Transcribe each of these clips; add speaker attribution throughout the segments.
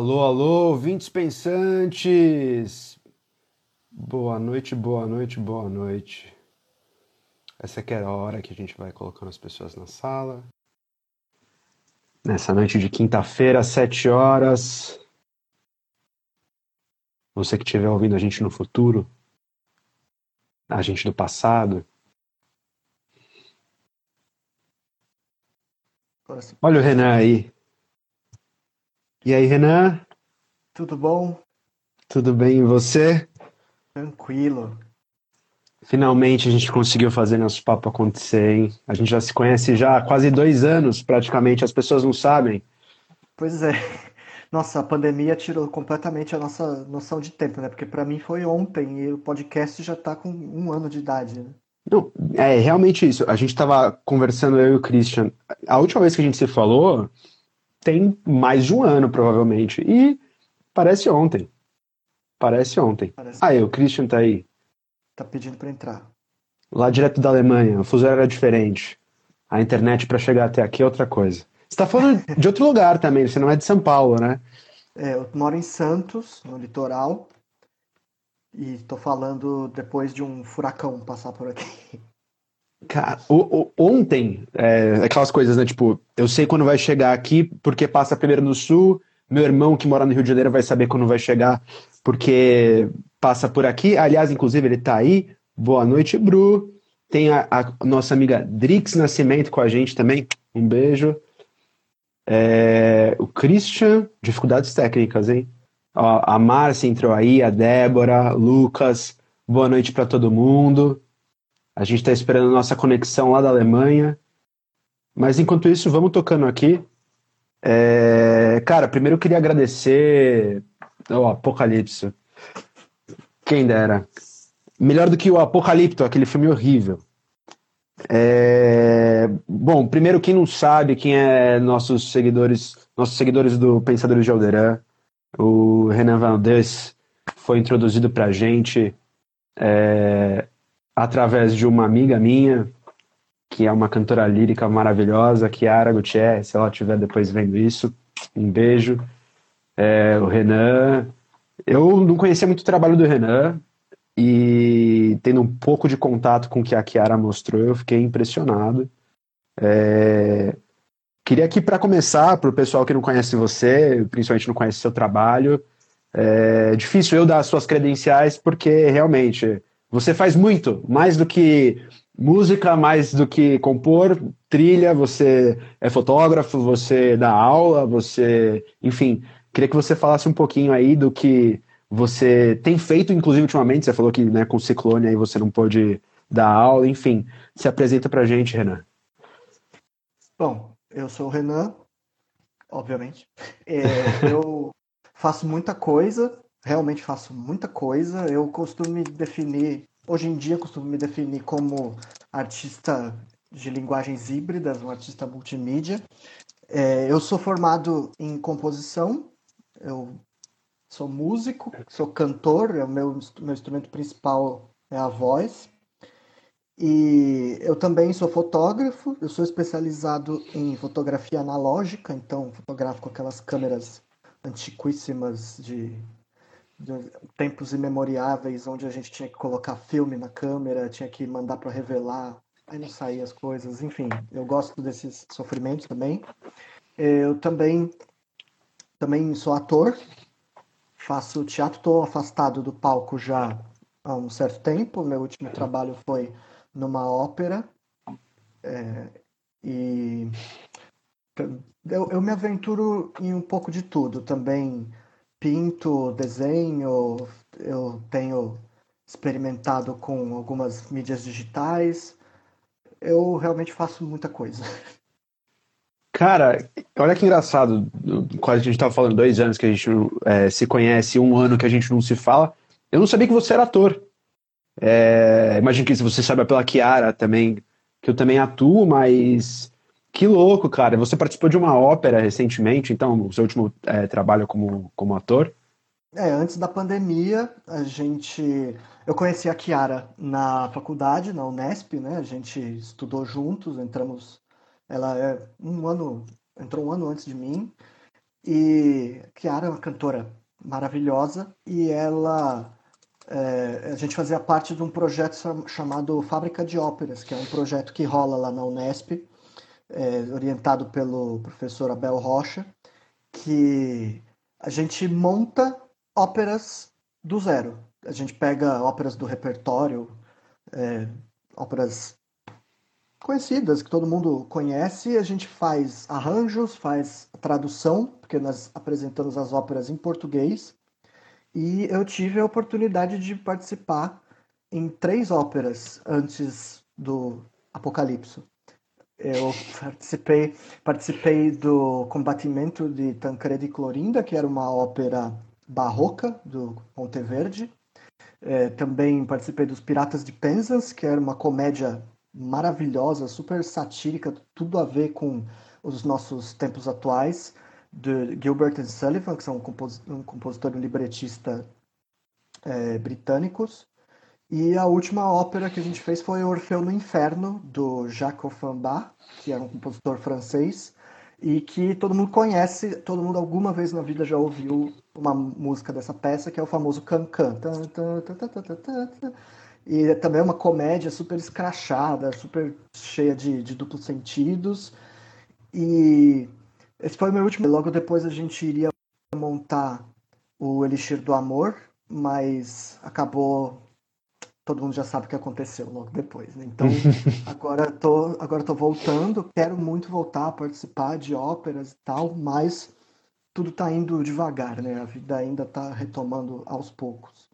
Speaker 1: Alô, alô, ouvintes pensantes! Boa noite, boa noite, boa noite. Essa aqui é a hora que a gente vai colocando as pessoas na sala. Nessa noite de quinta-feira, às sete horas. Você que estiver ouvindo a gente no futuro, a gente do passado. Olha o Renan aí. E aí, Renan?
Speaker 2: Tudo bom?
Speaker 1: Tudo bem e você?
Speaker 2: Tranquilo.
Speaker 1: Finalmente a gente conseguiu fazer nosso papo acontecer, hein? A gente já se conhece já há quase dois anos, praticamente. As pessoas não sabem.
Speaker 2: Pois é. Nossa, a pandemia tirou completamente a nossa noção de tempo, né? Porque para mim foi ontem e o podcast já tá com um ano de idade, né?
Speaker 1: Não, é realmente isso. A gente estava conversando, eu e o Christian. A última vez que a gente se falou tem mais de um ano, provavelmente. E parece ontem. Parece ontem. Parece ah, o Christian tá aí.
Speaker 2: Tá pedindo para entrar.
Speaker 1: Lá direto da Alemanha, o fuso era diferente. A internet para chegar até aqui é outra coisa. Você tá falando de outro lugar também, você não é de São Paulo, né?
Speaker 2: É, eu moro em Santos, no litoral. E tô falando depois de um furacão passar por aqui.
Speaker 1: Cara, o, o, ontem, é, aquelas coisas, né? Tipo, eu sei quando vai chegar aqui porque passa primeiro no sul. Meu irmão que mora no Rio de Janeiro vai saber quando vai chegar porque passa por aqui. Aliás, inclusive, ele tá aí. Boa noite, Bru. Tem a, a nossa amiga Drix Nascimento com a gente também. Um beijo. É, o Christian, dificuldades técnicas, hein? Ó, a Márcia entrou aí, a Débora, Lucas, boa noite para todo mundo. A gente está esperando a nossa conexão lá da Alemanha. Mas enquanto isso, vamos tocando aqui. É, cara, primeiro eu queria agradecer o Apocalipse. Quem dera. Melhor do que o Apocalipto, aquele filme horrível. É... Bom, primeiro, quem não sabe, quem é nossos seguidores, nossos seguidores do Pensadores de Alderan, o Renan Valdez foi introduzido para a gente é, através de uma amiga minha, que é uma cantora lírica maravilhosa, Kiara Gutierrez, se ela estiver depois vendo isso, um beijo. É, o Renan, eu não conhecia muito o trabalho do Renan, e tendo um pouco de contato com o que a Kiara mostrou, eu fiquei impressionado. É... Queria aqui, para começar, para o pessoal que não conhece você, principalmente não conhece seu trabalho, é difícil eu dar as suas credenciais, porque realmente você faz muito, mais do que música, mais do que compor, trilha, você é fotógrafo, você dá aula, você. Enfim, queria que você falasse um pouquinho aí do que você tem feito, inclusive, ultimamente, você falou que né, com o Ciclone aí você não pôde dar aula, enfim. Se apresenta pra gente, Renan.
Speaker 2: Bom, eu sou o Renan, obviamente. É, eu faço muita coisa, realmente faço muita coisa. Eu costumo me definir, hoje em dia, costumo me definir como artista de linguagens híbridas, um artista multimídia. É, eu sou formado em composição, eu sou músico, sou cantor, é o meu, meu instrumento principal é a voz. E eu também sou fotógrafo, eu sou especializado em fotografia analógica, então fotografo com aquelas câmeras antiquíssimas de tempos imemoriáveis, onde a gente tinha que colocar filme na câmera, tinha que mandar para revelar, aí não saía as coisas, enfim, eu gosto desses sofrimentos também. Eu também, também sou ator, faço teatro, estou afastado do palco já há um certo tempo. Meu último trabalho foi numa ópera. É, e eu, eu me aventuro em um pouco de tudo. Também pinto, desenho, eu tenho experimentado com algumas mídias digitais. Eu realmente faço muita coisa.
Speaker 1: Cara, olha que engraçado. Quase a gente estava falando dois anos que a gente é, se conhece, um ano que a gente não se fala. Eu não sabia que você era ator. É, imagino que você saiba pela Kiara também, que eu também atuo, mas que louco, cara. Você participou de uma ópera recentemente, então, o seu último é, trabalho como, como ator?
Speaker 2: É, antes da pandemia, a gente. Eu conheci a Kiara na faculdade, na Unesp, né? A gente estudou juntos, entramos ela é um ano, entrou um ano antes de mim. E Chiara é uma cantora maravilhosa e ela é, a gente fazia parte de um projeto chamado Fábrica de Óperas, que é um projeto que rola lá na Unesp, é, orientado pelo professor Abel Rocha, que a gente monta óperas do zero. A gente pega óperas do repertório, é, óperas conhecidas, que todo mundo conhece, a gente faz arranjos, faz tradução, porque nós apresentamos as óperas em português, e eu tive a oportunidade de participar em três óperas antes do Apocalipse. Eu participei, participei do Combatimento de Tancredi Clorinda, que era uma ópera barroca do Monteverde. É, também participei dos Piratas de Penzance, que era uma comédia maravilhosa, super satírica, tudo a ver com os nossos tempos atuais de Gilbert and Sullivan, que são um, um compositor e um libretista é, britânicos. E a última ópera que a gente fez foi Orfeu no Inferno, do Jacques Offenbach, que era um compositor francês, e que todo mundo conhece, todo mundo alguma vez na vida já ouviu uma música dessa peça, que é o famoso Can-Can. E também é uma comédia super escrachada, super cheia de, de duplos sentidos. E esse foi o meu último. Logo depois a gente iria montar o Elixir do Amor, mas acabou. Todo mundo já sabe o que aconteceu logo depois. Né? Então, agora tô, agora tô voltando. Quero muito voltar a participar de óperas e tal, mas tudo tá indo devagar, né? A vida ainda tá retomando aos poucos.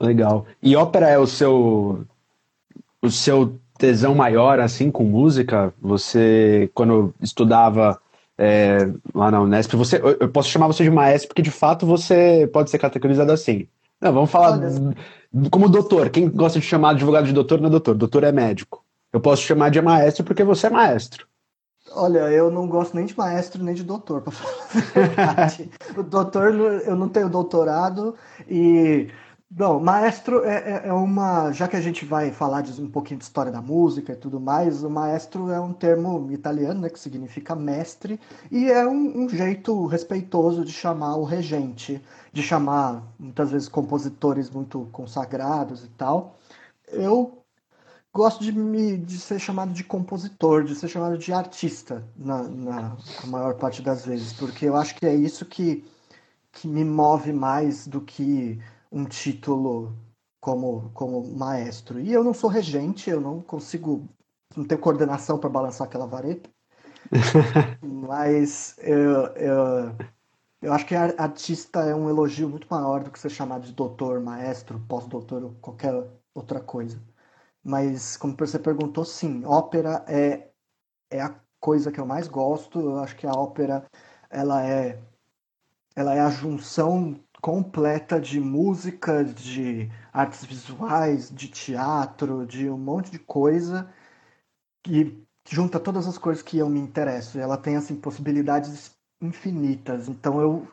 Speaker 1: Legal. E ópera é o seu o seu tesão maior assim com música? Você quando estudava é, lá na Unesp. Você, eu posso chamar você de maestro porque de fato você pode ser categorizado assim. Não, vamos falar como doutor. Quem gosta de chamar advogado de doutor não é doutor. Doutor é médico. Eu posso chamar de maestro porque você é maestro.
Speaker 2: Olha, eu não gosto nem de maestro nem de doutor, para falar a verdade. o doutor, eu não tenho doutorado e Bom, maestro é, é, é, uma. Já que a gente vai falar de um pouquinho de história da música e tudo mais, o maestro é um termo italiano, né, que significa mestre, e é um, um jeito respeitoso de chamar o regente, de chamar muitas vezes compositores muito consagrados e tal. Eu gosto de, me, de ser chamado de compositor, de ser chamado de artista, na, na maior parte das vezes, porque eu acho que é isso que, que me move mais do que um título como, como maestro. E eu não sou regente, eu não consigo, não tenho coordenação para balançar aquela vareta. Mas eu, eu, eu acho que artista é um elogio muito maior do que ser chamado de doutor, maestro, pós-doutor ou qualquer outra coisa. Mas, como você perguntou, sim, ópera é, é a coisa que eu mais gosto. Eu acho que a ópera ela é, ela é a junção completa de música, de artes visuais, de teatro, de um monte de coisa que junta todas as coisas que eu me interesso. Ela tem assim possibilidades infinitas. Então eu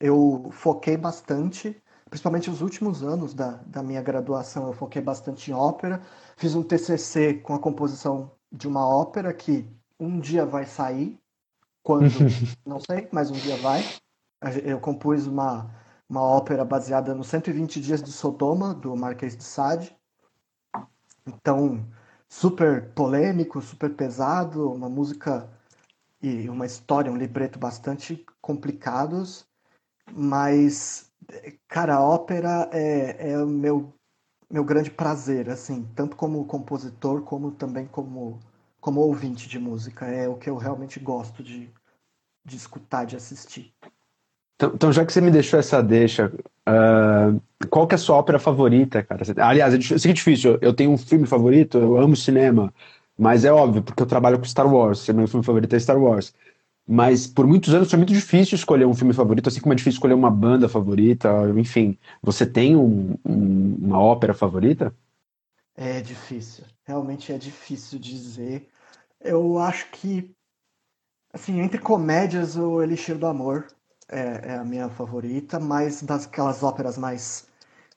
Speaker 2: eu foquei bastante, principalmente os últimos anos da, da minha graduação, eu foquei bastante em ópera. Fiz um TCC com a composição de uma ópera que um dia vai sair, quando não sei, mas um dia vai. Eu compus uma uma ópera baseada nos 120 Dias de Sodoma, do Marquês de Sade. Então, super polêmico, super pesado, uma música e uma história, um libreto bastante complicados, mas, cara, a ópera é, é o meu, meu grande prazer, assim, tanto como compositor, como também como, como ouvinte de música. É o que eu realmente gosto de, de escutar, de assistir.
Speaker 1: Então, então, já que você me deixou essa deixa, uh, qual que é a sua ópera favorita, cara? Aliás, que é difícil, eu tenho um filme favorito, eu amo cinema, mas é óbvio, porque eu trabalho com Star Wars, meu filme favorito é Star Wars. Mas por muitos anos foi muito difícil escolher um filme favorito, assim como é difícil escolher uma banda favorita, enfim. Você tem um, um, uma ópera favorita?
Speaker 2: É difícil, realmente é difícil dizer. Eu acho que, assim, entre comédias, o Elixir do Amor é, é a minha favorita, mas das aquelas óperas mais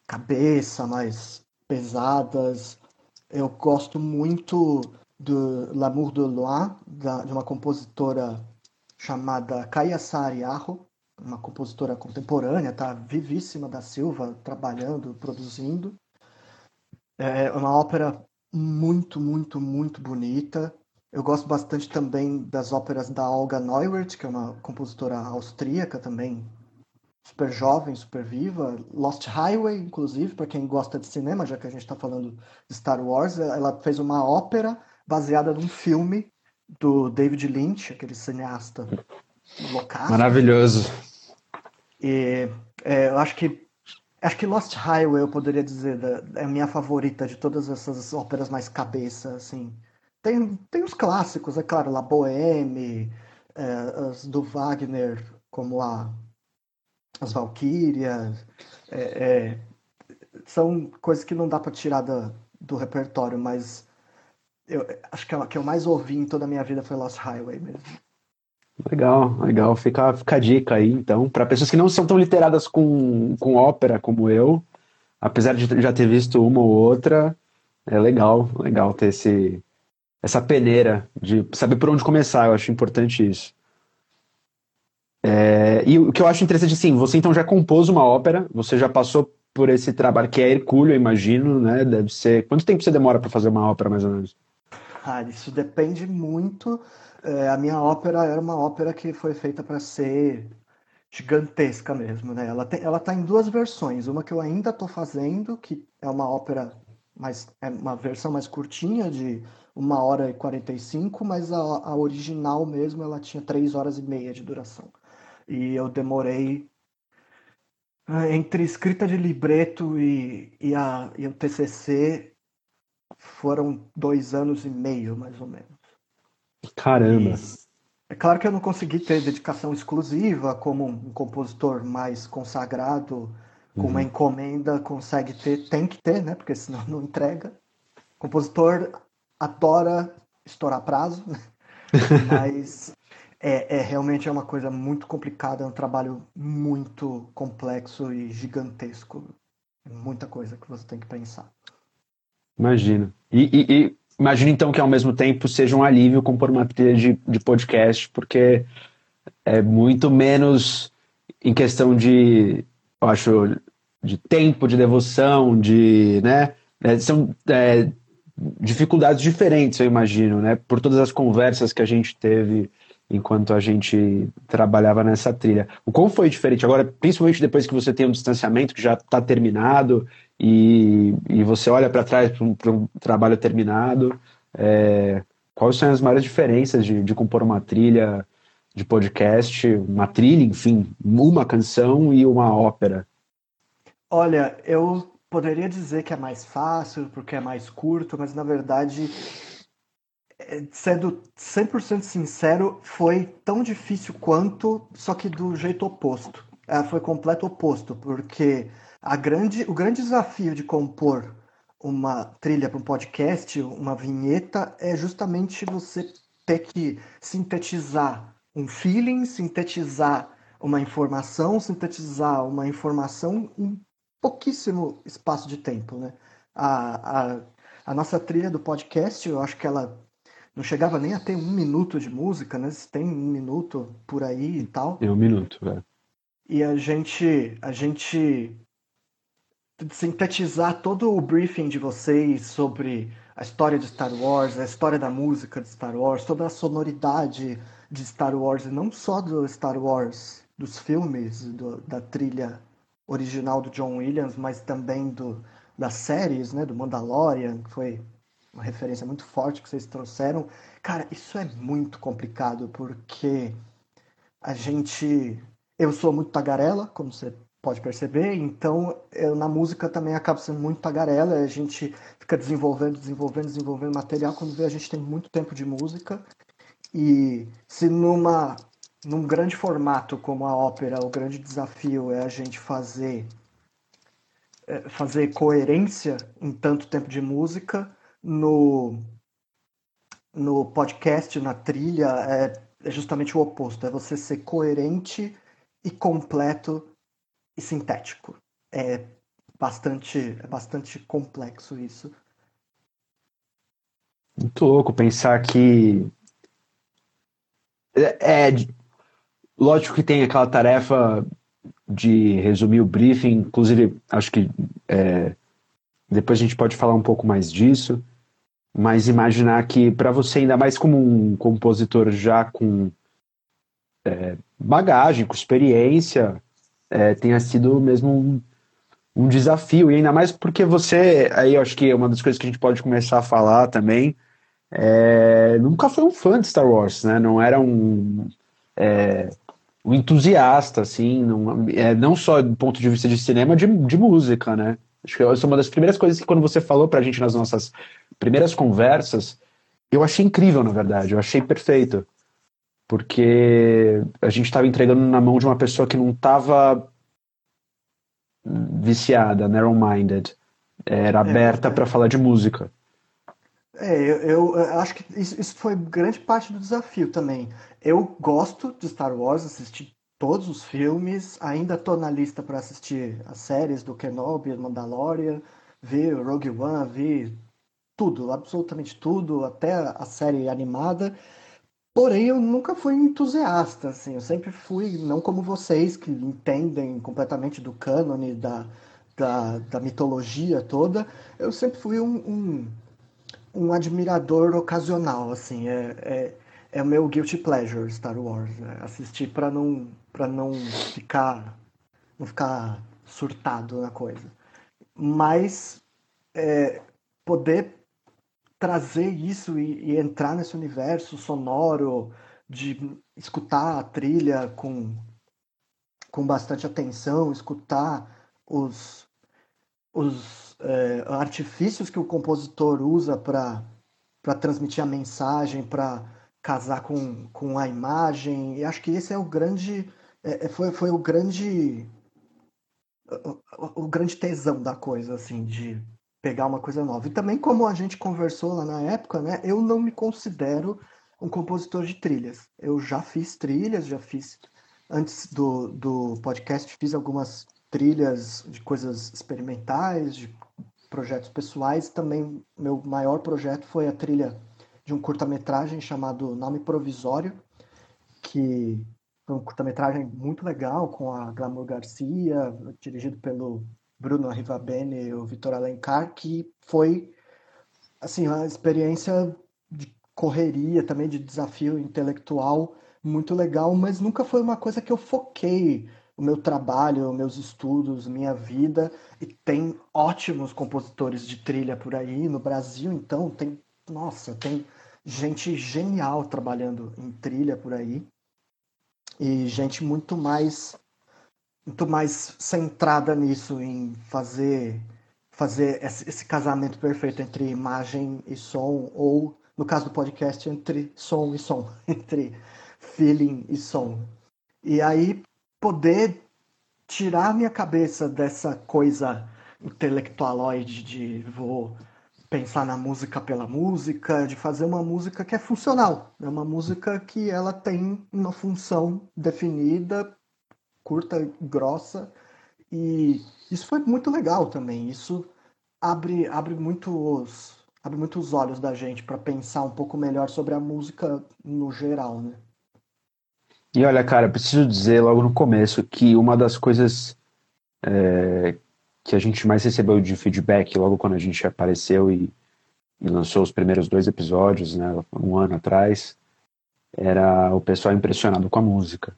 Speaker 2: cabeça, mais pesadas, eu gosto muito do L'amour de Loin, da, de uma compositora chamada Kaya Saariaho, uma compositora contemporânea, tá vivíssima da Silva, trabalhando, produzindo. É uma ópera muito, muito, muito bonita. Eu gosto bastante também das óperas da Olga Neuwirth, que é uma compositora austríaca também, super jovem, super viva. Lost Highway, inclusive, para quem gosta de cinema, já que a gente está falando de Star Wars, ela fez uma ópera baseada num filme do David Lynch, aquele cineasta loucaço.
Speaker 1: Maravilhoso.
Speaker 2: E é, eu acho que acho que Lost Highway eu poderia dizer é a minha favorita de todas essas óperas mais cabeça, assim. Tem, tem os clássicos, é claro, La Boheme, é, as do Wagner, como a as Valkyrias, é, é, são coisas que não dá para tirar da, do repertório, mas eu acho que a que eu mais ouvi em toda a minha vida foi Lost Highway mesmo.
Speaker 1: Legal, legal. Fica, fica a dica aí, então, para pessoas que não são tão literadas com, com ópera como eu, apesar de já ter visto uma ou outra, é legal, legal ter esse, essa peneira de saber por onde começar. Eu acho importante isso. É, e o que eu acho interessante, assim, você então já compôs uma ópera, você já passou por esse trabalho que é Hercúleo, eu imagino, né? Deve ser. Quanto tempo você demora para fazer uma ópera, mais ou menos?
Speaker 2: Ah, isso depende muito. É, a minha ópera era uma ópera que foi feita para ser gigantesca mesmo, né? Ela, tem, ela tá em duas versões. Uma que eu ainda estou fazendo, que é uma ópera mais. é uma versão mais curtinha, de uma hora e 45, mas a, a original mesmo ela tinha três horas e meia de duração. E eu demorei ah, entre escrita de libreto e, e, a, e o TCC foram dois anos e meio, mais ou menos.
Speaker 1: Caramba!
Speaker 2: E, é claro que eu não consegui ter dedicação exclusiva, como um compositor mais consagrado, com uhum. uma encomenda, consegue ter, tem que ter, né? Porque senão não entrega. Compositor adora estourar prazo, mas é, é, realmente é uma coisa muito complicada, é um trabalho muito complexo e gigantesco. Muita coisa que você tem que pensar.
Speaker 1: Imagino. E, e, e imagino então que ao mesmo tempo seja um alívio compor uma trilha de, de podcast, porque é muito menos em questão de, eu acho, de tempo, de devoção, de, né, é, são é, dificuldades diferentes, eu imagino, né, por todas as conversas que a gente teve enquanto a gente trabalhava nessa trilha. O quão foi diferente agora, principalmente depois que você tem um distanciamento que já está terminado e, e você olha para trás para um, um, trabalho terminado, é, quais são as maiores diferenças de, de compor uma trilha de podcast, uma trilha, enfim, uma canção e uma ópera?
Speaker 2: Olha, eu poderia dizer que é mais fácil porque é mais curto, mas na verdade é, sendo 100% sincero, foi tão difícil quanto, só que do jeito oposto. É, foi completo oposto, porque a grande, o grande desafio de compor uma trilha para um podcast, uma vinheta, é justamente você ter que sintetizar um feeling, sintetizar uma informação, sintetizar uma informação em pouquíssimo espaço de tempo, né? A, a, a nossa trilha do podcast, eu acho que ela não chegava nem a ter um minuto de música, né? Se tem um minuto por aí e tal.
Speaker 1: É um minuto, velho.
Speaker 2: E a gente, a gente sintetizar todo o briefing de vocês sobre a história de Star Wars, a história da música de Star Wars, toda a sonoridade de Star Wars, e não só do Star Wars, dos filmes, do, da trilha original do John Williams, mas também do, das séries, né, do Mandalorian, que foi uma referência muito forte que vocês trouxeram. Cara, isso é muito complicado porque a gente. Eu sou muito tagarela, como você pode perceber, então eu, na música também acabo sendo muito tagarela. A gente fica desenvolvendo, desenvolvendo, desenvolvendo material. Quando vê, a gente tem muito tempo de música. E se numa, num grande formato como a ópera, o grande desafio é a gente fazer é, fazer coerência em tanto tempo de música, no, no podcast, na trilha, é, é justamente o oposto. É você ser coerente e completo e sintético. É bastante, é bastante complexo isso.
Speaker 1: Muito louco pensar que é, é lógico que tem aquela tarefa de resumir o briefing, inclusive acho que é, depois a gente pode falar um pouco mais disso, mas imaginar que para você, ainda mais como um compositor já com é, bagagem, com experiência, é, tenha sido mesmo um, um, desafio, e ainda mais porque você, aí acho que é uma das coisas que a gente pode começar a falar também, é, nunca foi um fã de Star Wars, né? Não era um, é, um entusiasta, assim, não, é, não só do ponto de vista de cinema, de, de música, né? Acho que essa é uma das primeiras coisas que quando você falou pra gente nas nossas primeiras conversas, eu achei incrível, na verdade, eu achei perfeito. Porque a gente estava entregando na mão de uma pessoa que não estava viciada, narrow-minded, era é, aberta é, para falar de música.
Speaker 2: É, eu, eu, acho que isso, isso, foi grande parte do desafio também. Eu gosto de Star Wars, assisti todos os filmes, ainda tô na lista para assistir as séries do Kenobi, Mandalorian, vi Rogue One, vi tudo, absolutamente tudo, até a série animada. Porém, eu nunca fui entusiasta, assim, eu sempre fui, não como vocês, que entendem completamente do cânone, da, da, da mitologia toda, eu sempre fui um, um um admirador ocasional, assim, é, é, é o meu guilty pleasure Star Wars, né? assistir para não para não ficar não ficar surtado na coisa, mas é, poder trazer isso e, e, entrar nesse universo sonoro de escutar a trilha com com bastante atenção, escutar os os é, artifícios que o compositor usa para transmitir a mensagem, para casar com, com a imagem. E acho que esse é o grande. É, é foi, foi o grande. O, o, grande tesão da coisa, assim, de pegar uma coisa nova. E também, como a gente conversou lá na época, né, eu não me considero um compositor de trilhas. Eu já fiz trilhas, já fiz. Antes do, do podcast, fiz algumas trilhas de coisas experimentais, de projetos pessoais. Também meu maior projeto foi a trilha de um curta-metragem chamado Nome Provisório, que foi um curta-metragem muito legal com a Glamour Garcia, dirigido pelo Bruno Arrivabene e o Vitor Alencar, que foi assim uma experiência de correria, também de desafio intelectual muito legal, mas nunca foi uma coisa que eu foquei o meu trabalho, meus estudos, minha vida. E tem ótimos compositores de trilha por aí no Brasil, então tem, nossa, tem gente genial trabalhando em trilha por aí. E gente muito mais muito mais centrada nisso em fazer fazer esse, casamento perfeito entre imagem e som ou no caso do podcast entre som e som, entre feeling e som. E aí poder tirar minha cabeça dessa coisa intelectualoide de vou pensar na música pela música, de fazer uma música que é funcional, é uma música que ela tem uma função definida, curta grossa, e isso foi muito legal também. Isso abre abre muitos abre muitos olhos da gente para pensar um pouco melhor sobre a música no geral, né?
Speaker 1: E olha, cara, preciso dizer logo no começo que uma das coisas é, que a gente mais recebeu de feedback logo quando a gente apareceu e, e, lançou os primeiros dois episódios, né, um ano atrás, era o pessoal impressionado com a música.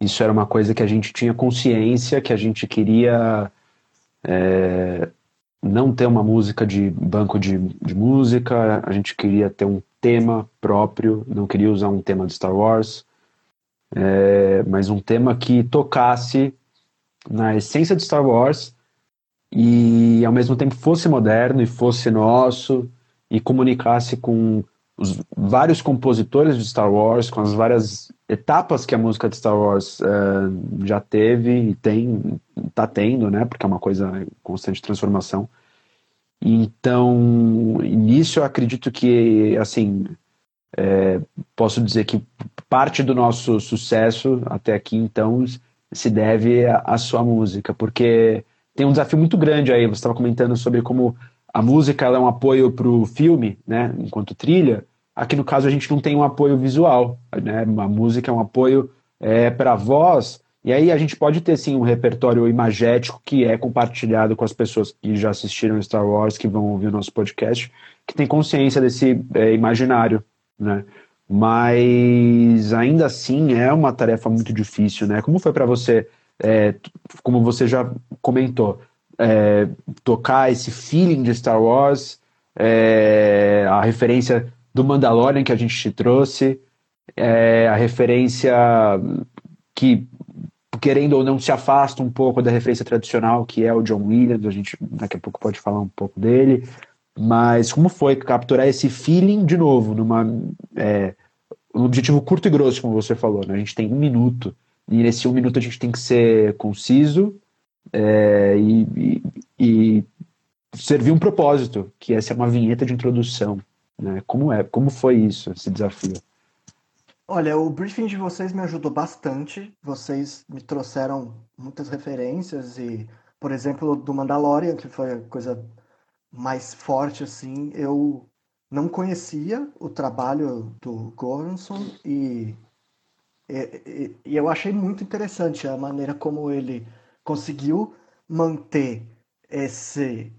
Speaker 1: Isso era uma coisa que a gente tinha consciência, que a gente queria é, não ter uma música de banco de, de música, a gente queria ter um tema próprio, não queria usar um tema de Star Wars é, mas um tema que tocasse na essência de Star Wars e ao mesmo tempo fosse moderno e fosse nosso e comunicasse com os vários compositores de Star Wars, com as várias etapas que a música de Star Wars uh, já teve e tem, tá tendo, né? Porque é uma coisa em constante transformação. Então, nisso eu acredito que, assim, é, posso dizer que parte do nosso sucesso até aqui, então, se deve à sua música, porque tem um desafio muito grande aí. Você estava comentando sobre como a música é um apoio para o filme, né, enquanto trilha. Aqui no caso a gente não tem um apoio visual, né? A música é um apoio é, para voz, e aí a gente pode ter sim um repertório imagético que é compartilhado com as pessoas que já assistiram Star Wars, que vão ouvir o nosso podcast, que tem consciência desse é, imaginário, né? Mas ainda assim é uma tarefa muito difícil, né? Como foi para você, é, como você já comentou, é, tocar esse feeling de Star Wars, é, a referência do Mandalorian que a gente te trouxe, é, a referência que, querendo ou não, se afasta um pouco da referência tradicional, que é o John Williams, a gente daqui a pouco pode falar um pouco dele, mas como foi capturar esse feeling de novo, numa é, um objetivo curto e grosso, como você falou, né? A gente tem um minuto, e nesse um minuto a gente tem que ser conciso é, e, e, e servir um propósito, que essa é uma vinheta de introdução. Né? Como é? Como foi isso, esse desafio?
Speaker 2: Olha, o briefing de vocês me ajudou bastante. Vocês me trouxeram muitas referências e, por exemplo, do Mandalorian, que foi a coisa mais forte assim, eu não conhecia o trabalho do Goranson e, e, e eu achei muito interessante a maneira como ele conseguiu manter esse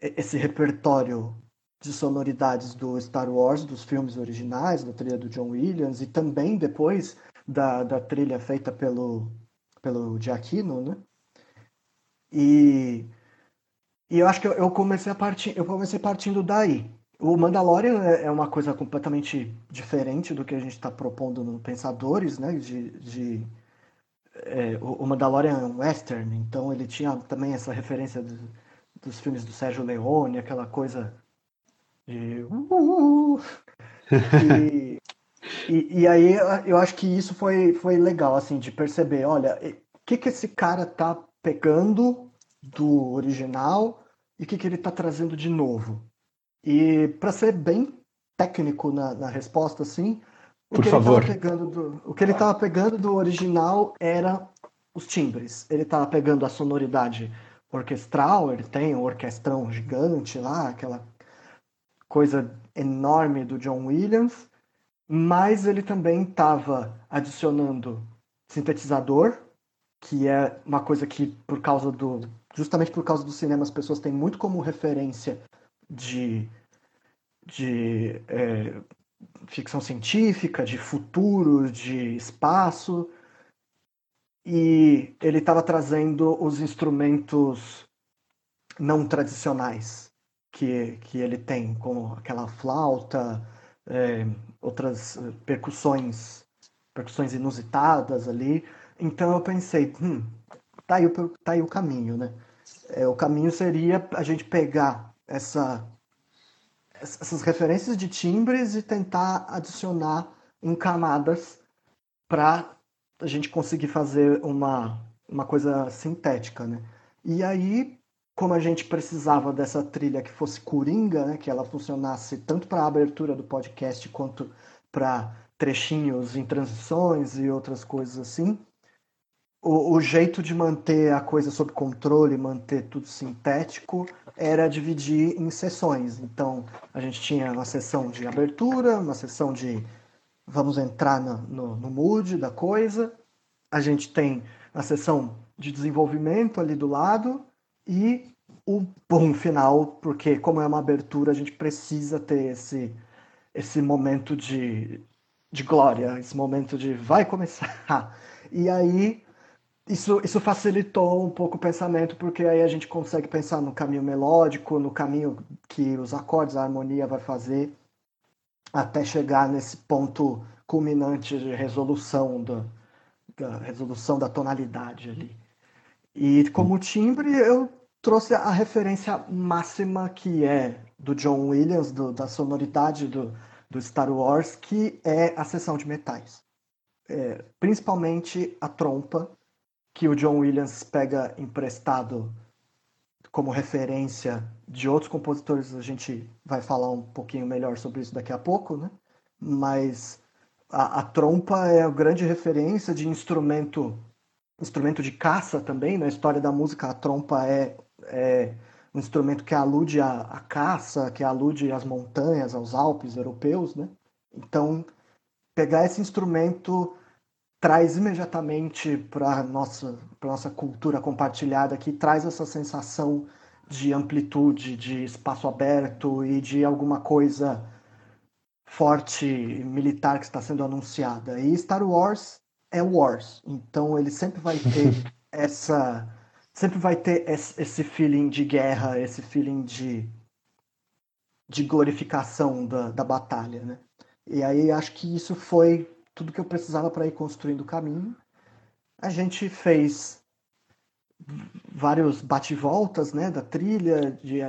Speaker 2: esse repertório de sonoridades do Star Wars, dos filmes originais, da trilha do John Williams, e também depois da, da trilha feita pelo, pelo Giacchino, né? E, e eu acho que eu comecei, a partir, eu comecei partindo daí. O Mandalorian é, é uma coisa completamente diferente do que a gente está propondo no Pensadores, né? De, de é, o Mandalorian é um western, então ele tinha também essa referência do, dos filmes do Sérgio Leone, aquela coisa de. E, e, e, aí eu acho que isso foi, foi legal, assim, de perceber, olha, o que, que esse cara tá pegando do original e o que, que ele tá trazendo de novo. E para ser bem técnico na, na resposta, assim, o
Speaker 1: Por
Speaker 2: que,
Speaker 1: favor.
Speaker 2: Ele pegando do, o que ele estava pegando do original era os timbres. Ele estava pegando a sonoridade orquestral, ele tem um orquestrão gigante lá, aquela coisa enorme do John Williams, mas ele também estava adicionando sintetizador, que é uma coisa que por causa do justamente por causa do cinema as pessoas têm muito como referência de de é, ficção científica, de futuro, de espaço e ele estava trazendo os instrumentos não tradicionais que, que ele tem, como aquela flauta, é, outras percussões, percussões inusitadas ali. Então eu pensei, hum, tá aí o, tá aí o caminho, né? É, o caminho seria a gente pegar essa, essas referências de timbres e tentar adicionar em camadas para a gente conseguir fazer uma, uma coisa sintética, né? E aí, como a gente precisava dessa trilha que fosse coringa, né? Que ela funcionasse tanto para a abertura do podcast quanto para trechinhos em transições e outras coisas assim, o, o, jeito de manter a coisa sob controle, manter tudo sintético, era dividir em sessões. Então, a gente tinha uma sessão de abertura, uma sessão de vamos entrar no, no, no mood da coisa. A gente tem a sessão de desenvolvimento ali do lado e o bom final, porque como é uma abertura, a gente precisa ter esse, esse momento de, de glória, esse momento de vai começar. E aí isso, isso facilitou um pouco o pensamento, porque aí a gente consegue pensar no caminho melódico, no caminho que os acordes, a harmonia vai fazer, até chegar nesse ponto culminante de resolução do, da resolução da tonalidade ali. E como timbre, eu trouxe a referência máxima que é do John Williams, do, da sonoridade do, do Star Wars, que é a seção de metais. É, principalmente a trompa, que o John Williams pega emprestado como referência de outros compositores, a gente vai falar um pouquinho melhor sobre isso daqui a pouco, né? Mas a, a trompa é a grande referência de instrumento instrumento de caça também na história da música a trompa é, é um instrumento que alude à, à, caça que alude às montanhas aos Alpes europeus né então pegar esse instrumento traz imediatamente para nossa nossa cultura compartilhada que traz essa sensação de amplitude, de espaço aberto e de alguma coisa forte militar que está sendo anunciada. E Star Wars é Wars, então ele sempre vai ter essa sempre vai ter esse feeling de guerra, esse feeling de de glorificação da, da batalha, né? E aí acho que isso foi tudo que eu precisava para ir construindo o caminho. A gente fez vários bate-voltas né, da trilha, de,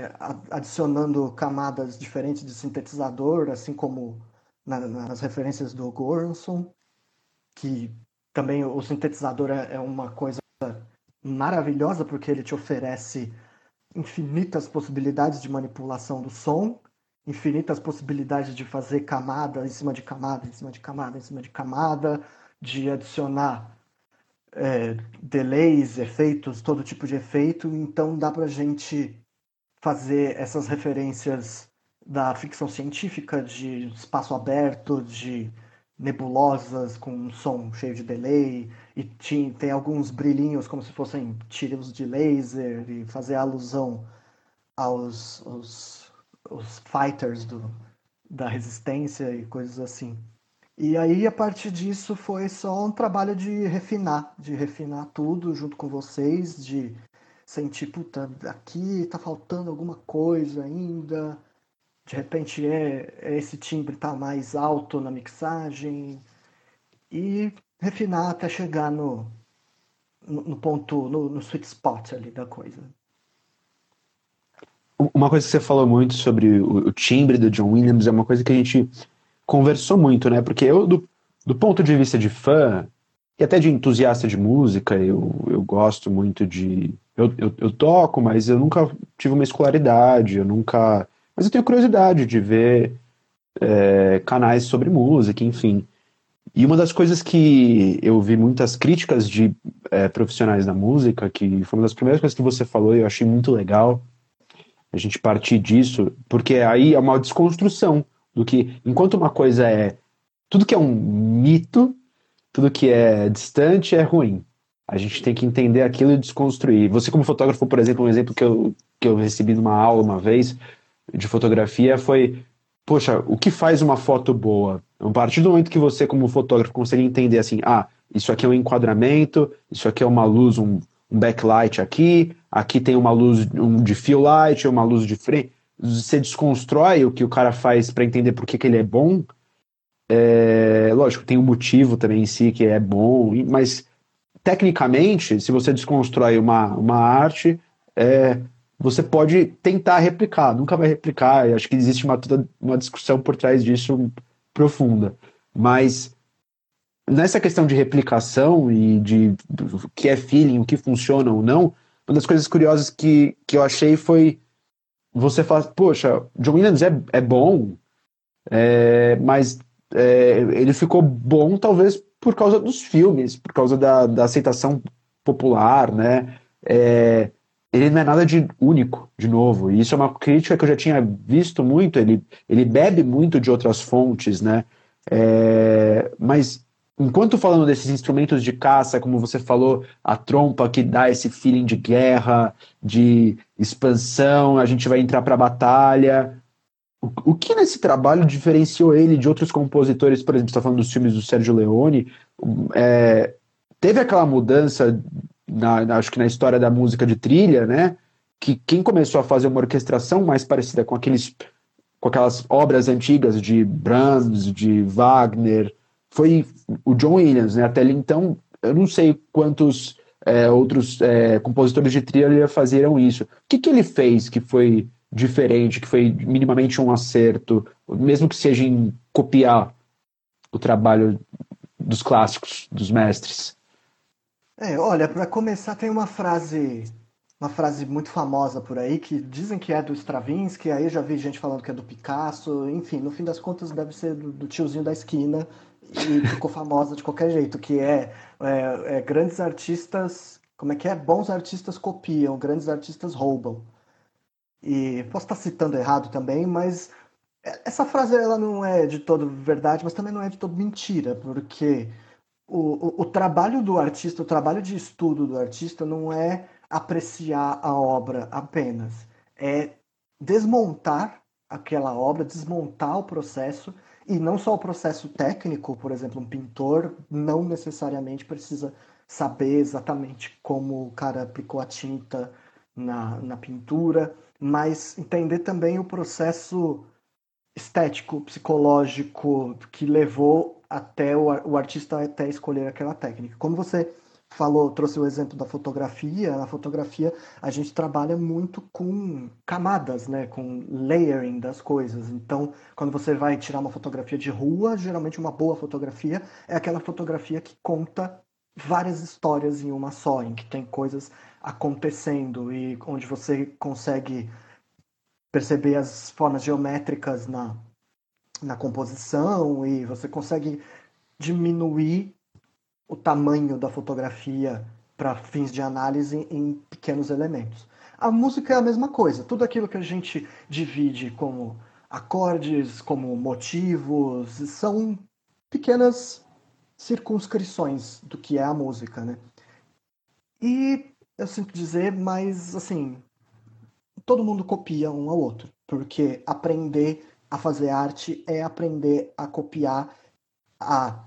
Speaker 2: adicionando camadas diferentes de sintetizador, assim como na, nas referências do Goranson, que também o sintetizador é, é uma coisa maravilhosa porque ele te oferece infinitas possibilidades de manipulação do som infinitas possibilidades de fazer camada em cima de camada, em cima de camada, em cima de camada, de adicionar é, delays, efeitos, todo tipo de efeito. Então dá para gente fazer essas referências da ficção científica, de espaço aberto, de nebulosas com um som cheio de delay, e tem alguns brilhinhos como se fossem tiros de laser, e fazer alusão aos, aos os fighters do, da resistência e coisas assim. E aí, a partir disso, foi só um trabalho de refinar, de refinar tudo junto com vocês, de sentir, puta, aqui tá faltando alguma coisa ainda, de repente é, é esse timbre tá mais alto na mixagem, e refinar até chegar no, no, no ponto, no, no sweet spot ali da coisa.
Speaker 1: Uma coisa que você falou muito sobre o, o, timbre do John Williams é uma coisa que a gente conversou muito, né? Porque eu, do, do ponto de vista de fã e até de entusiasta de música, eu, eu gosto muito de. Eu, eu, eu toco, mas eu nunca tive uma escolaridade, eu nunca. Mas eu tenho curiosidade de ver é, canais sobre música, enfim. E uma das coisas que eu vi muitas críticas de é, profissionais da música, que foi uma das primeiras coisas que você falou e eu achei muito legal, a gente partir disso, porque aí é uma desconstrução do que, enquanto uma coisa é tudo que é um mito, tudo que é distante é ruim. A gente tem que entender aquilo e desconstruir. Você, como fotógrafo, por exemplo, um exemplo que eu, que eu recebi numa aula uma vez de fotografia foi: poxa, o que faz uma foto boa? A partir do momento que você, como fotógrafo, consegue entender assim, ah, isso aqui é um enquadramento, isso aqui é uma luz, um, um backlight aqui, aqui tem uma luz um de fill light, uma luz de frente. Você desconstrói o que o cara faz para entender por que, que ele é bom. É, lógico, tem um motivo também em si que é bom, mas tecnicamente, se você desconstrói uma, uma arte, é, você pode tentar replicar, nunca vai replicar. Eu acho que existe uma, toda uma discussão por trás disso profunda. Mas nessa questão de replicação e de o que é feeling, o que funciona ou não, uma das coisas curiosas que, que eu achei foi você falar, poxa, John Williams é, é bom, é, mas é, ele ficou bom talvez por causa dos filmes, por causa da, da aceitação popular, né? É, ele não é nada de único, de novo. E isso é uma crítica que eu já tinha visto muito. Ele, ele bebe muito de outras fontes, né? É, mas enquanto falando desses instrumentos de caça, como você falou, a trompa que dá esse feeling de guerra, de expansão, a gente vai entrar para a batalha. O, o, que nesse trabalho diferenciou ele de outros compositores, por exemplo, está falando dos filmes do Sérgio Leone, é, teve aquela mudança, na, na, acho que na história da música de trilha, né? Que quem começou a fazer uma orquestração mais parecida com aqueles com aquelas obras antigas de Brahms, de Wagner, foi o John Williams, né? Até ali então, eu não sei quantos é, outros é, compositores de trilha faziam isso. O que, que ele fez que foi diferente, que foi minimamente um acerto, mesmo que seja em copiar o trabalho dos clássicos, dos mestres?
Speaker 2: É, olha, para começar tem uma frase, uma frase muito famosa por aí que dizem que é do Stravinsky, aí já vi gente falando que é do Picasso, enfim, no fim das contas deve ser do, do tiozinho da esquina e ficou famosa de qualquer jeito, que é, é, é, grandes artistas, como é que é? Bons artistas copiam, grandes artistas roubam. E posso estar citando errado também, mas essa frase ela não é de todo verdade, mas também não é de todo mentira, porque o, o, o trabalho do artista, o trabalho de estudo do artista não é apreciar a obra apenas, é desmontar aquela obra, desmontar o processo e não só o processo técnico, por exemplo, um pintor não necessariamente precisa saber exatamente como o cara aplicou a tinta na, na pintura, mas entender também o processo estético, psicológico que levou até o, o artista até escolher aquela técnica. Como você falou, trouxe o exemplo da fotografia. Na fotografia a gente trabalha muito com camadas, né, com layering das coisas. Então, quando você vai tirar uma fotografia de rua, geralmente uma boa fotografia é aquela fotografia que conta várias histórias em uma só, em que tem coisas acontecendo e onde você consegue perceber as formas geométricas na, na composição e você consegue diminuir o tamanho da fotografia para fins de análise em pequenos elementos. A música é a mesma coisa, tudo aquilo que a gente divide como acordes, como motivos, são pequenas circunscrições do que é a música, né? E eu sinto dizer, mas assim, todo mundo copia um ao outro, porque aprender a fazer arte é aprender a copiar, a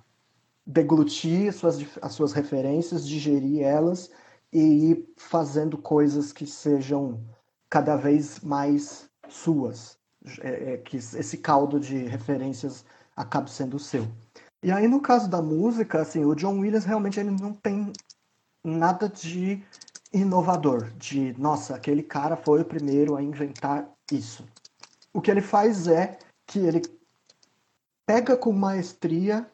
Speaker 2: deglutir as suas, as suas referências, digerir elas e ir fazendo coisas que sejam cada vez mais suas, é, é, que esse caldo de referências acabe sendo seu. E aí no caso da música, assim, o John Williams realmente ele não tem nada de inovador, de nossa, aquele cara foi o primeiro a inventar isso. O que ele faz é que ele pega com maestria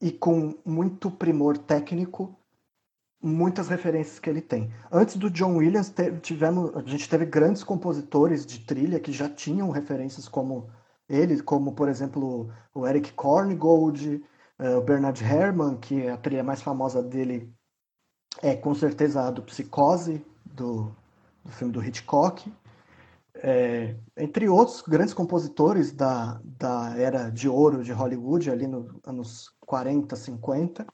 Speaker 2: e com muito primor técnico muitas referências que ele tem. Antes do John Williams, tivemos, a gente teve grandes compositores de trilha que já tinham referências como ele, como por exemplo o Eric Korngold, uh, o Bernard Herrmann, que é a trilha mais famosa dele é com certeza a do Psicose, do, do filme do Hitchcock. É, entre outros grandes compositores da, da era de ouro de Hollywood, ali nos anos 40, 50.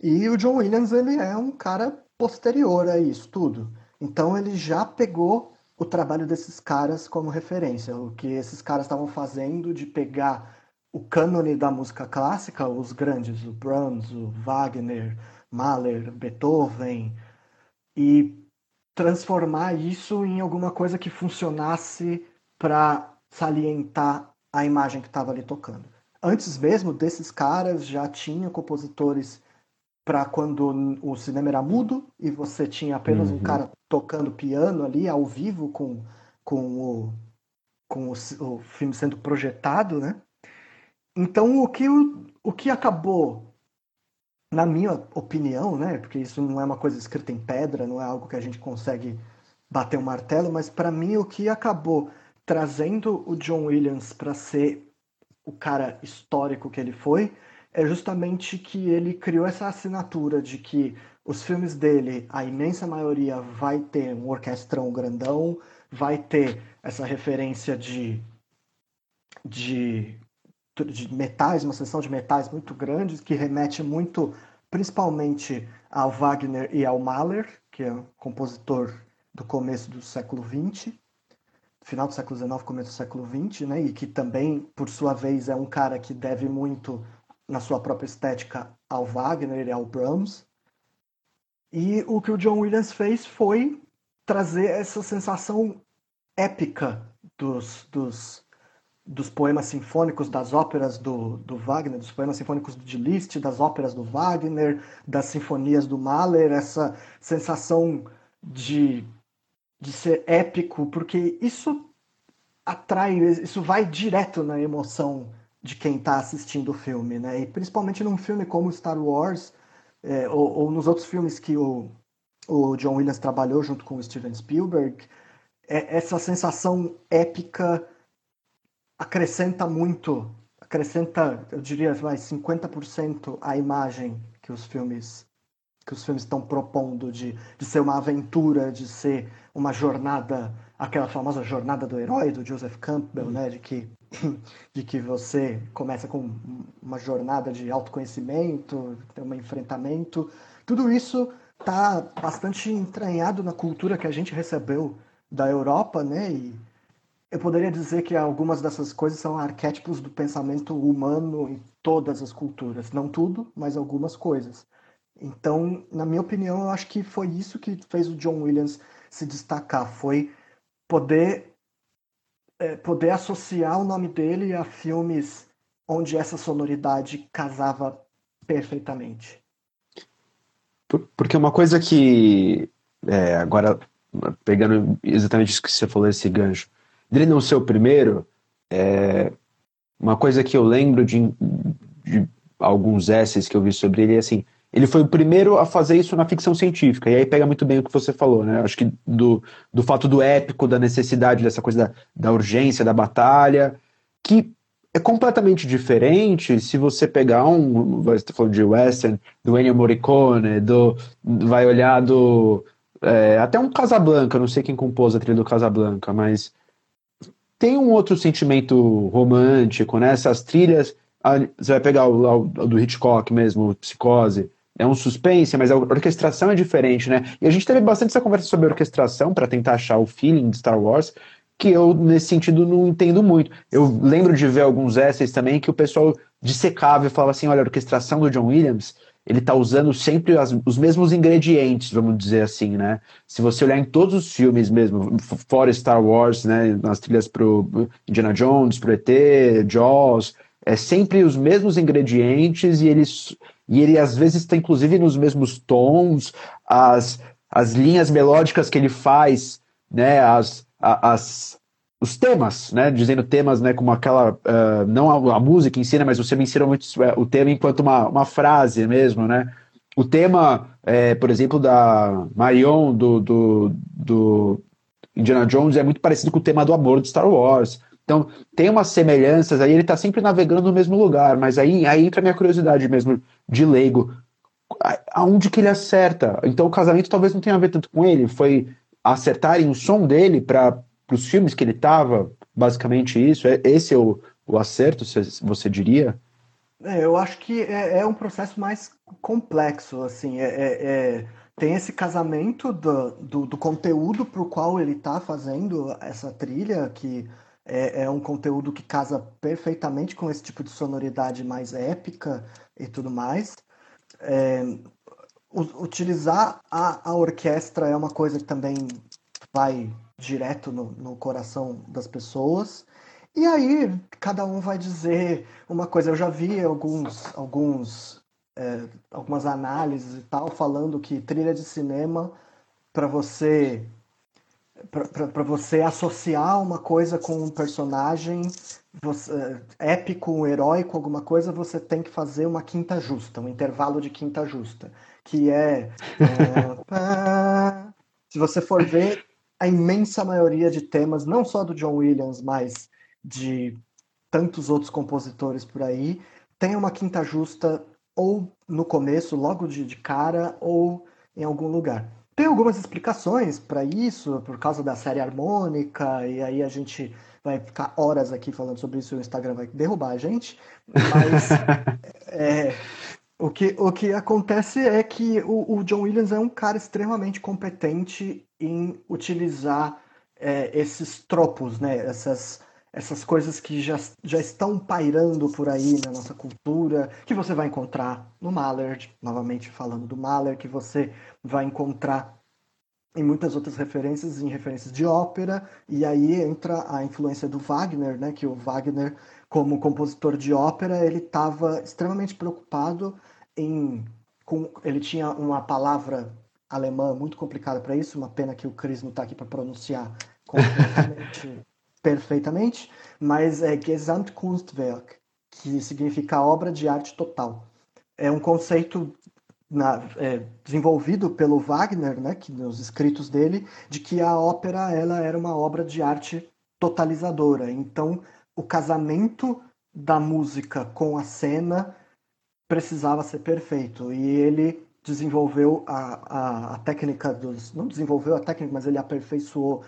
Speaker 2: E o John Williams ele é um cara posterior a isso tudo. Então ele já pegou o trabalho desses caras como referência, o que esses caras estavam fazendo de pegar o cânone da música clássica, os grandes, o Brahms, o Wagner, Mahler, Beethoven, e transformar isso em alguma coisa que funcionasse para salientar a imagem que estava ali tocando. Antes mesmo desses caras já tinha compositores para quando o cinema era mudo e você tinha apenas uhum. um cara tocando piano ali ao vivo com, com, o, com o, o filme sendo projetado, né? Então o que, o, o que acabou na minha opinião, né, porque isso não é uma coisa escrita em pedra, não é algo que a gente consegue bater um martelo, mas para mim o que acabou trazendo o John Williams para ser o cara histórico que ele foi é justamente que ele criou essa assinatura de que os filmes dele, a imensa maioria vai ter um orquestrão grandão, vai ter essa referência de, de de metais, uma seção de metais muito grande, que remete muito, principalmente ao Wagner e ao Mahler, que é um compositor do começo do século XX, final do século XIX, começo do século XX, né? E que também, por sua vez, é um cara que deve muito na sua própria estética ao Wagner e ao Brahms. E o que o John Williams fez foi trazer essa sensação épica dos, dos dos poemas sinfônicos das óperas do, do Wagner, dos poemas sinfônicos de Liszt, das óperas do Wagner, das sinfonias do Mahler, essa sensação de, de ser épico, porque isso atrai, isso vai direto na emoção de quem está assistindo o filme, né? E principalmente num filme como Star Wars, é, ou, ou, nos outros filmes que o, o John Williams trabalhou junto com o Steven Spielberg, é essa sensação épica acrescenta muito, acrescenta, eu diria, vai 50% a imagem que os filmes que os filmes estão propondo de, de ser uma aventura, de ser uma jornada, aquela famosa jornada do herói do Joseph Campbell, né, de que de que você começa com uma jornada de autoconhecimento, um enfrentamento. Tudo isso está bastante entranhado na cultura que a gente recebeu da Europa, né? E eu poderia dizer que algumas dessas coisas são arquétipos do pensamento humano em todas as culturas. Não tudo, mas algumas coisas. Então, na minha opinião, eu acho que foi isso que fez o John Williams se destacar. Foi poder é, poder associar o nome dele a filmes onde essa sonoridade casava perfeitamente.
Speaker 1: Porque uma coisa que, é, agora, pegando exatamente isso que você falou, esse gancho, dele não ser o primeiro, é, uma coisa que eu lembro de, de alguns essays que eu vi sobre ele é assim, ele foi o primeiro a fazer isso na ficção científica. E aí pega muito bem o que você falou, né? Acho que do, do fato do épico, da necessidade dessa coisa da, da urgência, da batalha, que é completamente diferente se você pegar um, você está falando de western, do Ennio Morricone, do, vai olhar do é, até um Casablanca, não sei quem compôs a trilha do Casablanca, mas tem um outro sentimento romântico, né? Essas trilhas, você vai pegar o, o do Hitchcock mesmo, Psicose, é um suspense, mas a orquestração é diferente, né? E a gente teve bastante essa conversa sobre orquestração para tentar achar o feeling de Star Wars, que eu, nesse sentido, não entendo muito. Eu lembro de ver alguns essays também que o pessoal dissecava e falava assim: olha, a orquestração do John Williams, ele tá usando sempre as, os mesmos ingredientes, vamos dizer assim, né? Se você olhar em todos os filmes mesmo, fora Star Wars, né? Nas trilhas pro Indiana Jones, pro ET, Jaws, é sempre os mesmos ingredientes e eles e ele às vezes está inclusive nos mesmos tons, as, as linhas melódicas que ele faz, né, as, as, os temas, né, dizendo temas, né, como aquela, uh, não a, a, música em si, né, mas você me ensina muito o tema enquanto uma, uma frase mesmo, né, o tema, é, por exemplo, da Marion, do, do, do Indiana Jones, é muito parecido com o tema do amor de Star Wars, então, tem umas semelhanças aí, ele está sempre navegando no mesmo lugar, mas aí, aí entra a minha curiosidade mesmo de leigo. Aonde que ele acerta? Então, o casamento talvez não tenha a ver tanto com ele, foi acertarem o som dele para os filmes que ele estava, basicamente isso. É, esse é o, o acerto, você diria?
Speaker 2: É, eu acho que é, é, um processo mais complexo, assim, é, é, é tem esse casamento do, do, do conteúdo para o qual ele está fazendo essa trilha, que é, é, um conteúdo que casa perfeitamente com esse tipo de sonoridade mais épica e tudo mais. É, utilizar a, a orquestra é uma coisa que também vai direto no, no coração das pessoas. E aí, cada um vai dizer uma coisa. Eu já vi alguns, alguns, é, algumas análises e tal, falando que trilha de cinema, para você para você associar uma coisa com um personagem você, épico, um heróico, alguma coisa, você tem que fazer uma quinta justa, um intervalo de quinta justa, que é, é se você for ver a imensa maioria de temas, não só do John Williams, mas de tantos outros compositores por aí, tem uma quinta justa ou no começo, logo de, de cara, ou em algum lugar. Tem algumas explicações para isso, por causa da série harmônica, e aí a gente vai ficar horas aqui falando sobre isso e o Instagram vai derrubar a gente. Mas é, o, que, o que acontece é que o, o, John Williams é um cara extremamente competente em utilizar é, esses tropos, né? essas essas coisas que já, já estão pairando por aí na nossa cultura, que você vai encontrar no Mahler, novamente falando do Mahler, que você vai encontrar em muitas outras referências, em referências de ópera, e aí entra a influência do Wagner, né, que o Wagner, como compositor de ópera, ele estava extremamente preocupado em... Com, ele tinha uma palavra alemã muito complicada para isso, uma pena que o Cris não está aqui para pronunciar completamente perfeitamente, mas é Gesamtkunstwerk, que significa obra de arte total. É um conceito na, é, desenvolvido pelo Wagner, né, que nos escritos dele, de que a ópera ela era uma obra de arte totalizadora. Então, o casamento da música com a cena precisava ser perfeito. E ele desenvolveu a, a, a técnica dos. Não desenvolveu a técnica, mas ele aperfeiçoou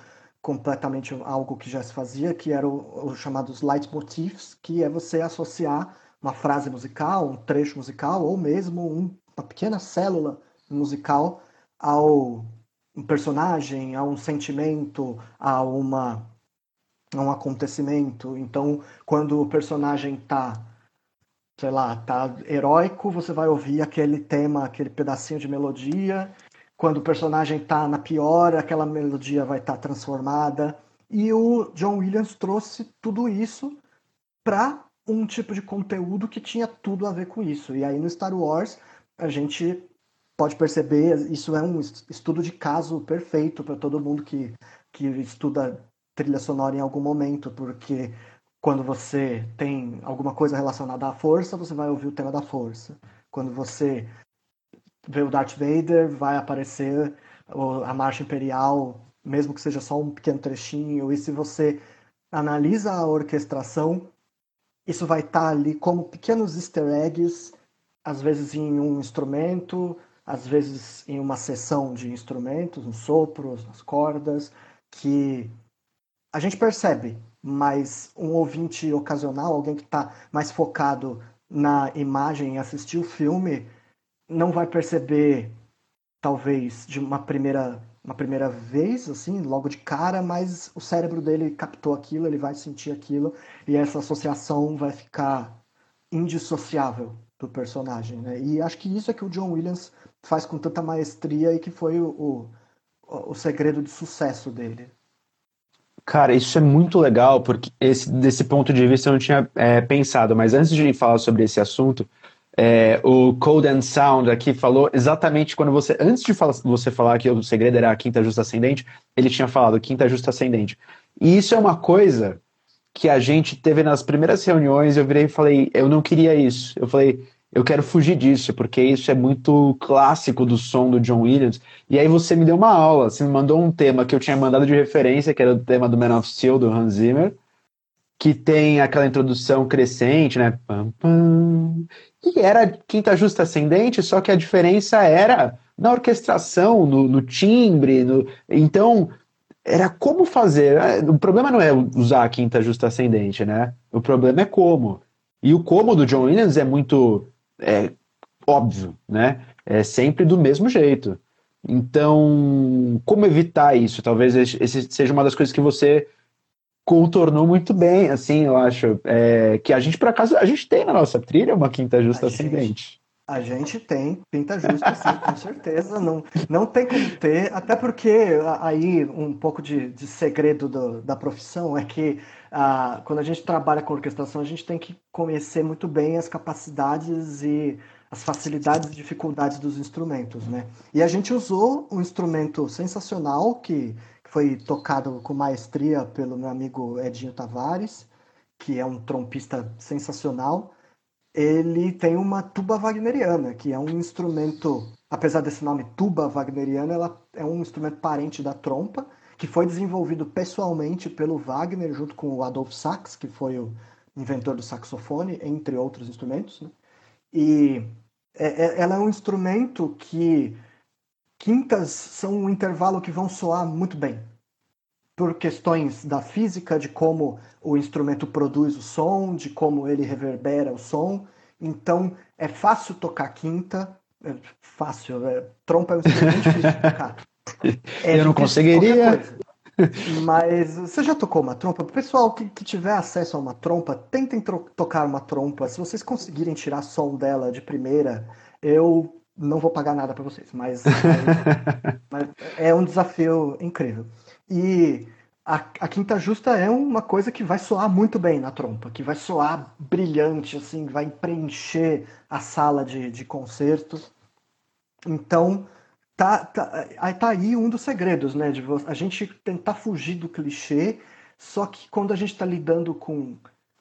Speaker 2: completamente algo que já se fazia, que eram os chamados leitmotifs, que é você associar uma frase musical, um trecho musical, ou mesmo um, uma pequena célula musical ao um personagem, a um sentimento, a uma a um acontecimento. Então, quando o personagem tá, sei lá, tá heróico, você vai ouvir aquele tema, aquele pedacinho de melodia quando o personagem está na pior, aquela melodia vai estar tá transformada. E o John Williams trouxe tudo isso para um tipo de conteúdo que tinha tudo a ver com isso. E aí no Star Wars a gente pode perceber, isso é um estudo de caso perfeito para todo mundo que, que estuda trilha sonora em algum momento, porque quando você tem alguma coisa relacionada à força, você vai ouvir o tema da força. Quando você ver o Darth Vader, vai aparecer a Marcha Imperial, mesmo que seja só um pequeno trechinho, e se você analisa a orquestração, isso vai estar tá ali como pequenos easter eggs, às vezes em um instrumento, às vezes em uma seção de instrumentos, nos sopros, nas cordas, que a gente percebe, mas um ouvinte ocasional, alguém que está mais focado na imagem e assistir o filme, não vai perceber, talvez, de uma primeira, uma primeira vez, assim, logo de cara, mas o cérebro dele captou aquilo, ele vai sentir aquilo, e essa associação vai ficar indissociável do personagem, né? E acho que isso é que o John Williams faz com tanta maestria e que foi o, o, o segredo de sucesso dele.
Speaker 1: Cara, isso é muito legal, porque esse, desse ponto de vista eu não tinha é, pensado, mas antes de falar sobre esse assunto, é, o Code and Sound aqui falou exatamente quando você, antes de falar, você falar que o segredo era a quinta justa ascendente, ele tinha falado quinta justa ascendente. E isso é uma coisa que a gente teve nas primeiras reuniões, eu virei e falei, eu não queria isso. Eu falei, eu quero fugir disso, porque isso é muito clássico do som do John Williams. E aí você me deu uma aula, você me mandou um tema que eu tinha mandado de referência, que era o tema do Man of Steel, do Hans Zimmer, que tem aquela introdução crescente, né? Pam, pam, e era quinta justa ascendente, só que a diferença era na orquestração, no, no timbre. No... Então, era como fazer. O problema não é usar a quinta justa ascendente, né? O problema é como. E o como do John Williams é muito é, óbvio, né? É sempre do mesmo jeito. Então, como evitar isso? Talvez esse seja uma das coisas que você contornou muito bem, assim, eu acho. É, que a gente, por acaso, a gente tem na nossa trilha uma quinta justa a ascendente.
Speaker 2: Gente, a gente tem quinta justa, sim, com certeza. Não, não tem como ter, até porque aí um pouco de, de segredo do, da profissão é que ah, quando a gente trabalha com orquestração, a gente tem que conhecer muito bem as capacidades e as facilidades e dificuldades dos instrumentos, né? E a gente usou um instrumento sensacional que foi tocado com maestria pelo meu amigo Edinho Tavares, que é um trompista sensacional. Ele tem uma tuba wagneriana, que é um instrumento, apesar desse nome tuba wagneriana, ela é um instrumento parente da trompa, que foi desenvolvido pessoalmente pelo Wagner junto com o Adolf Sax, que foi o inventor do saxofone, entre outros instrumentos. Né? E é, é, ela é um instrumento que quintas são um intervalo que vão soar muito bem. Por questões da física, de como o instrumento produz o som, de como ele reverbera o som. Então, é fácil tocar quinta. É fácil, é, trompa é um instrumento difícil de tocar.
Speaker 1: É Eu não conseguiria.
Speaker 2: Mas você já tocou uma trompa? Pessoal que, que tiver acesso a uma trompa, tentem tocar uma trompa. Se vocês conseguirem tirar som dela de primeira, eu não vou pagar nada para vocês, mas, mas, é um desafio incrível. E a, a, quinta justa é uma coisa que vai soar muito bem na trompa, que vai soar brilhante, assim, vai preencher a sala de, de concerto. Então, tá, tá, tá aí um dos segredos, né? De a gente tentar fugir do clichê, só que quando a gente está lidando com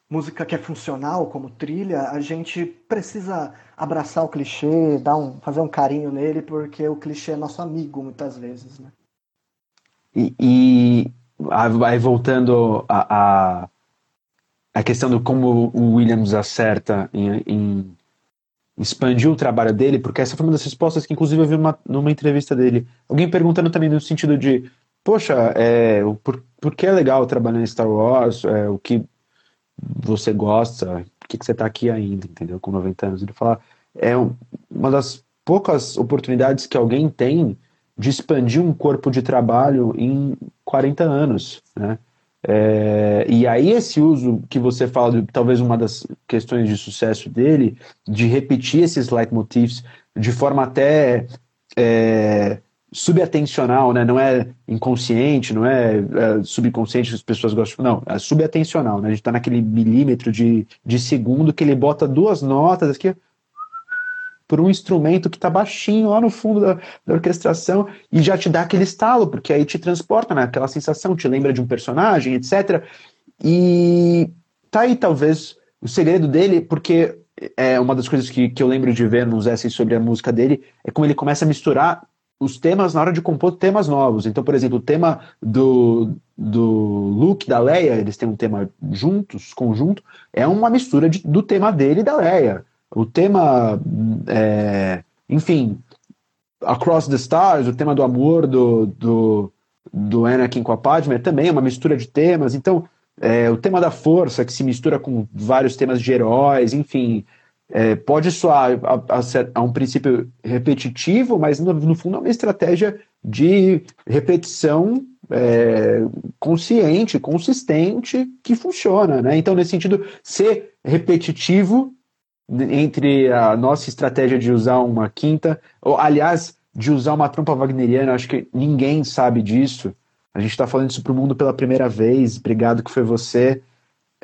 Speaker 2: música que é funcional, como trilha, a gente precisa abraçar o clichê, dar um, fazer um carinho nele, porque o clichê é nosso amigo muitas vezes, né?
Speaker 1: E, e aí voltando a, a, a, questão do como o Williams acerta em, em expandir o trabalho dele, porque essa foi uma das respostas que inclusive eu vi uma, numa entrevista dele. Alguém perguntando também no sentido de poxa, é, por, por que é legal trabalhar em Star Wars? É, o que você gosta? Por que, que você está aqui ainda, entendeu? Com 90 anos. Ele fala, é uma das poucas oportunidades que alguém tem de expandir um corpo de trabalho em 40 anos, né? É, e aí esse uso que você fala, de, talvez uma das questões de sucesso dele, de repetir esses leitmotifs de forma até é, subatencional, né? Não é inconsciente, não é, é, subconsciente que as pessoas gostam. Não, é subatencional, né? A gente está naquele milímetro de, de segundo que ele bota duas notas aqui por um instrumento que está baixinho lá no fundo da, da, orquestração e já te dá aquele estalo, porque aí te transporta né? sensação, te lembra de um personagem, etc. E tá aí talvez o segredo dele, porque é uma das coisas que, que eu lembro de ver nos essays sobre a música dele, é como ele começa a misturar os temas na hora de compor temas novos. Então, por exemplo, o tema do, do Luke, da Leia, eles têm um tema juntos, conjunto, é uma mistura de, do tema dele e da Leia. O tema, é, enfim, Across the Stars, o tema do amor do, do, do Anakin com a Padme, é também uma mistura de temas. Então, é, o tema da força, que se mistura com vários temas de heróis, enfim, é, pode soar a, a, a, um princípio repetitivo, mas no, no, fundo é uma estratégia de repetição é, consciente, consistente, que funciona. Né? Então, nesse sentido, ser repetitivo entre a nossa estratégia de usar uma quinta, ou aliás, de usar uma trompa wagneriana, acho que ninguém sabe disso. A gente está falando isso para o mundo pela primeira vez. Obrigado que foi você.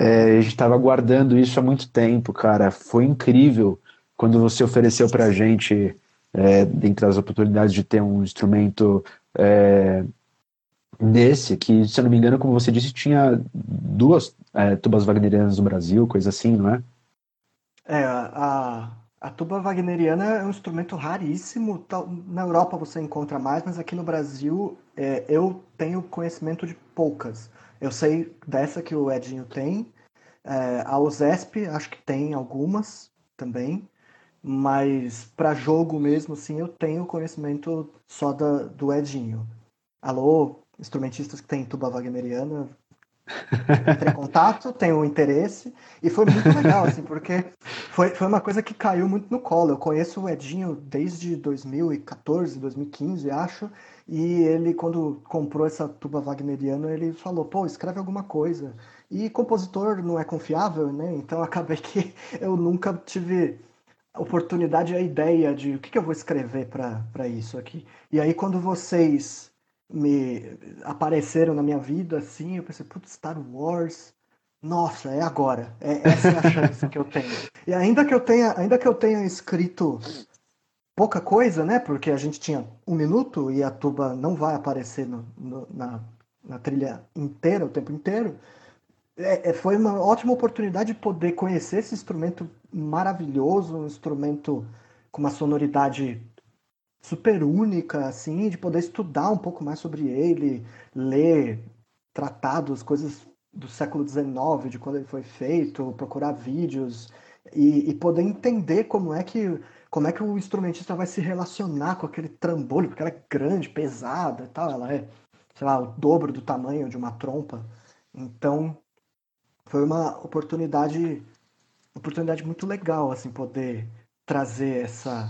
Speaker 1: É, a gente estava aguardando isso há muito tempo, cara. Foi incrível quando você ofereceu para a gente, é, dentre as oportunidades de ter um instrumento é, desse, que, se eu não me engano, como você disse, tinha duas é, tubas wagnerianas no Brasil, coisa assim, não é?
Speaker 2: É, a, a tuba wagneriana é um instrumento raríssimo. Na Europa você encontra mais, mas aqui no Brasil é, eu tenho conhecimento de poucas. Eu sei dessa que o Edinho tem. É, a USESP acho que tem algumas também. Mas para jogo mesmo, assim, eu tenho conhecimento só da, do Edinho. Alô, instrumentistas que têm tuba wagneriana, entrei em contato, tenho interesse, e foi muito legal, assim, porque foi, foi uma coisa que caiu muito no colo. Eu conheço o Edinho desde 2014, 2015, acho, e ele, quando comprou essa tuba wagneriana, ele falou, pô, escreve alguma coisa. E compositor não é confiável, né? Então acabei que eu nunca tive oportunidade, a ideia de o que, que eu vou escrever para isso aqui. E aí quando vocês me apareceram na minha vida, assim, eu pensei, putz, Star Wars, nossa, é agora. É, essa é a chance que eu tenho. E ainda que eu tenha, ainda que eu tenha escrito pouca coisa, né? Porque a gente tinha um minuto e a tuba não vai aparecer no, no, na, na trilha inteira, o tempo inteiro. É, é, foi uma ótima oportunidade de poder conhecer esse instrumento maravilhoso, um instrumento com uma sonoridade super única, assim, de poder estudar um pouco mais sobre ele, ler tratados, coisas do século XIX, de quando ele foi feito, procurar vídeos e, e, poder entender como é que como é que o instrumentista vai se relacionar com aquele trambolho, porque ela é grande, pesada e tal, ela é, sei lá, o dobro do tamanho de uma trompa. Então, foi uma oportunidade oportunidade muito legal assim poder trazer essa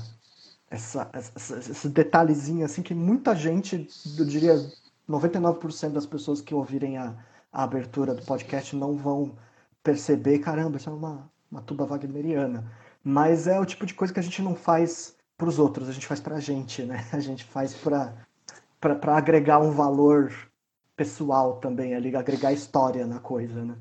Speaker 2: essa, essa, esse detalhezinho assim que muita gente, eu diria 99% das pessoas que ouvirem a, a abertura do podcast não vão perceber, caramba, isso é uma, uma tuba wagneriana. Mas é o tipo de coisa que a gente não faz para os outros, a gente faz para a gente, né? A gente faz para agregar um valor pessoal também, ali, agregar história na coisa, né?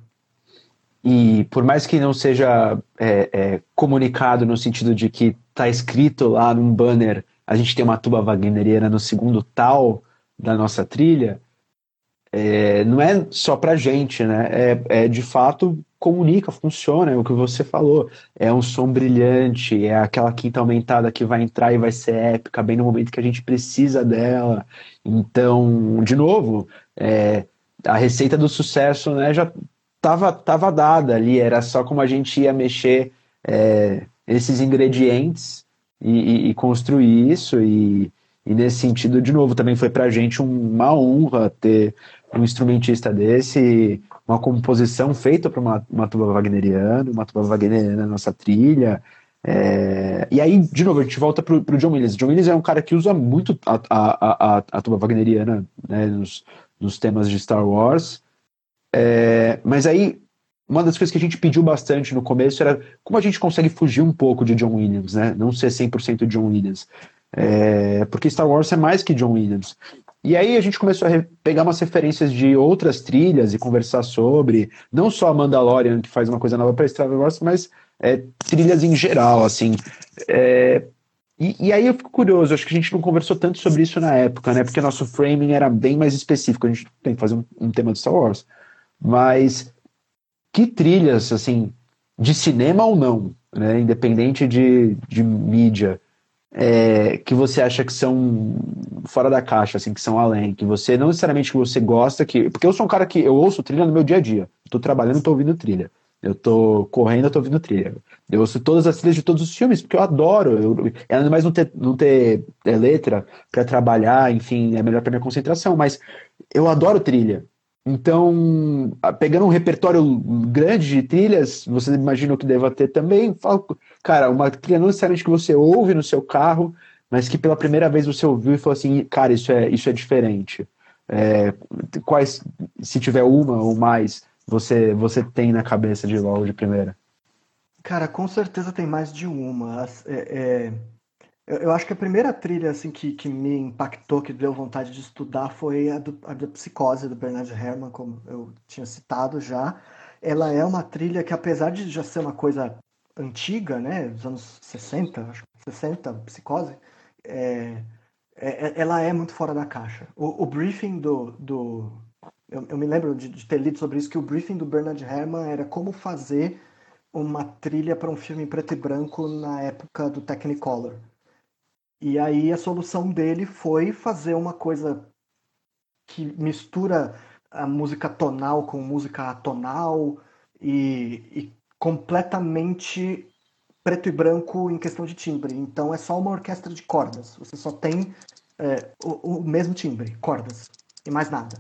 Speaker 1: E por mais que não seja é, é, comunicado no sentido de que está escrito lá num banner, a gente tem uma tuba wagneriana no segundo tal da nossa trilha, é, não é só pra gente, né? É, é, de fato comunica, funciona, é o que você falou. É um som brilhante, é aquela quinta aumentada que vai entrar e vai ser épica, bem no momento que a gente precisa dela. Então, de novo, é, a receita do sucesso né, já estava tava dada ali, era só como a gente ia mexer é, esses ingredientes e, e, e construir isso e, E nesse sentido, de novo, também foi para a gente uma honra ter um instrumentista desse, uma composição feita para uma, uma tuba wagneriana, uma tuba wagneriana na nossa trilha. É... E aí, de novo, a gente volta para o John Williams. John Williams é um cara que usa muito a, a, a, a tuba wagneriana né, nos, nos temas de Star Wars. É... Mas aí, uma das coisas que a gente pediu bastante no começo era como a gente consegue fugir um pouco de John Williams, né? Não ser 100% John Williams. É, porque Star Wars é mais que John Williams. E aí a gente começou a pegar umas referências de outras trilhas e conversar sobre, não só a Mandalorian, que faz uma coisa nova para Star Wars, mas é, trilhas em geral, assim. É, e, e, aí eu fico curioso, acho que a gente não conversou tanto sobre isso na época, né? Porque nosso framing era bem mais específico, a gente tem que fazer um, um tema de Star Wars. Mas que trilhas, assim, de cinema ou não, né? Independente de, de mídia, é, que você acha que são fora da caixa, assim, que são além, que você não necessariamente que você gosta, que porque eu sou um cara que eu ouço trilha no meu dia a dia. Tô trabalhando, tô ouvindo trilha. Eu tô correndo, eu tô ouvindo trilha. Eu ouço todas as trilhas de todos os filmes, porque eu adoro. Eu, ainda mais não ter, não ter é, letra para trabalhar, enfim, é melhor para minha concentração, mas eu adoro trilha. Então, pegando um repertório grande de trilhas, você imagina que deva ter também. Fala, cara, uma trilha não necessariamente que você ouve no seu carro, mas que pela primeira vez você ouviu e falou assim, cara, isso é, isso é diferente. É, quais, se tiver uma ou mais, você, você tem na cabeça de logo de primeira?
Speaker 2: Cara, com certeza tem mais de uma. É, é eu, acho que a primeira trilha assim que, que me impactou, que deu vontade de estudar, foi a, do, a da Psicose, do Bernard Herrmann, como eu tinha citado já. Ela é uma trilha que, apesar de já ser uma coisa antiga, né, dos anos 60, acho que 60, Psicose, é, é, é, ela é muito fora da caixa. O, o briefing do... do eu, eu me lembro de, de ter lido sobre isso, que o briefing do Bernard Herrmann era como fazer uma trilha para um filme em preto e branco na época do Technicolor. E aí a solução dele foi fazer uma coisa que mistura a música tonal com música atonal e, e completamente preto e branco em questão de timbre. Então é só uma orquestra de cordas. Você só tem é, o, o, mesmo timbre, cordas, e mais nada.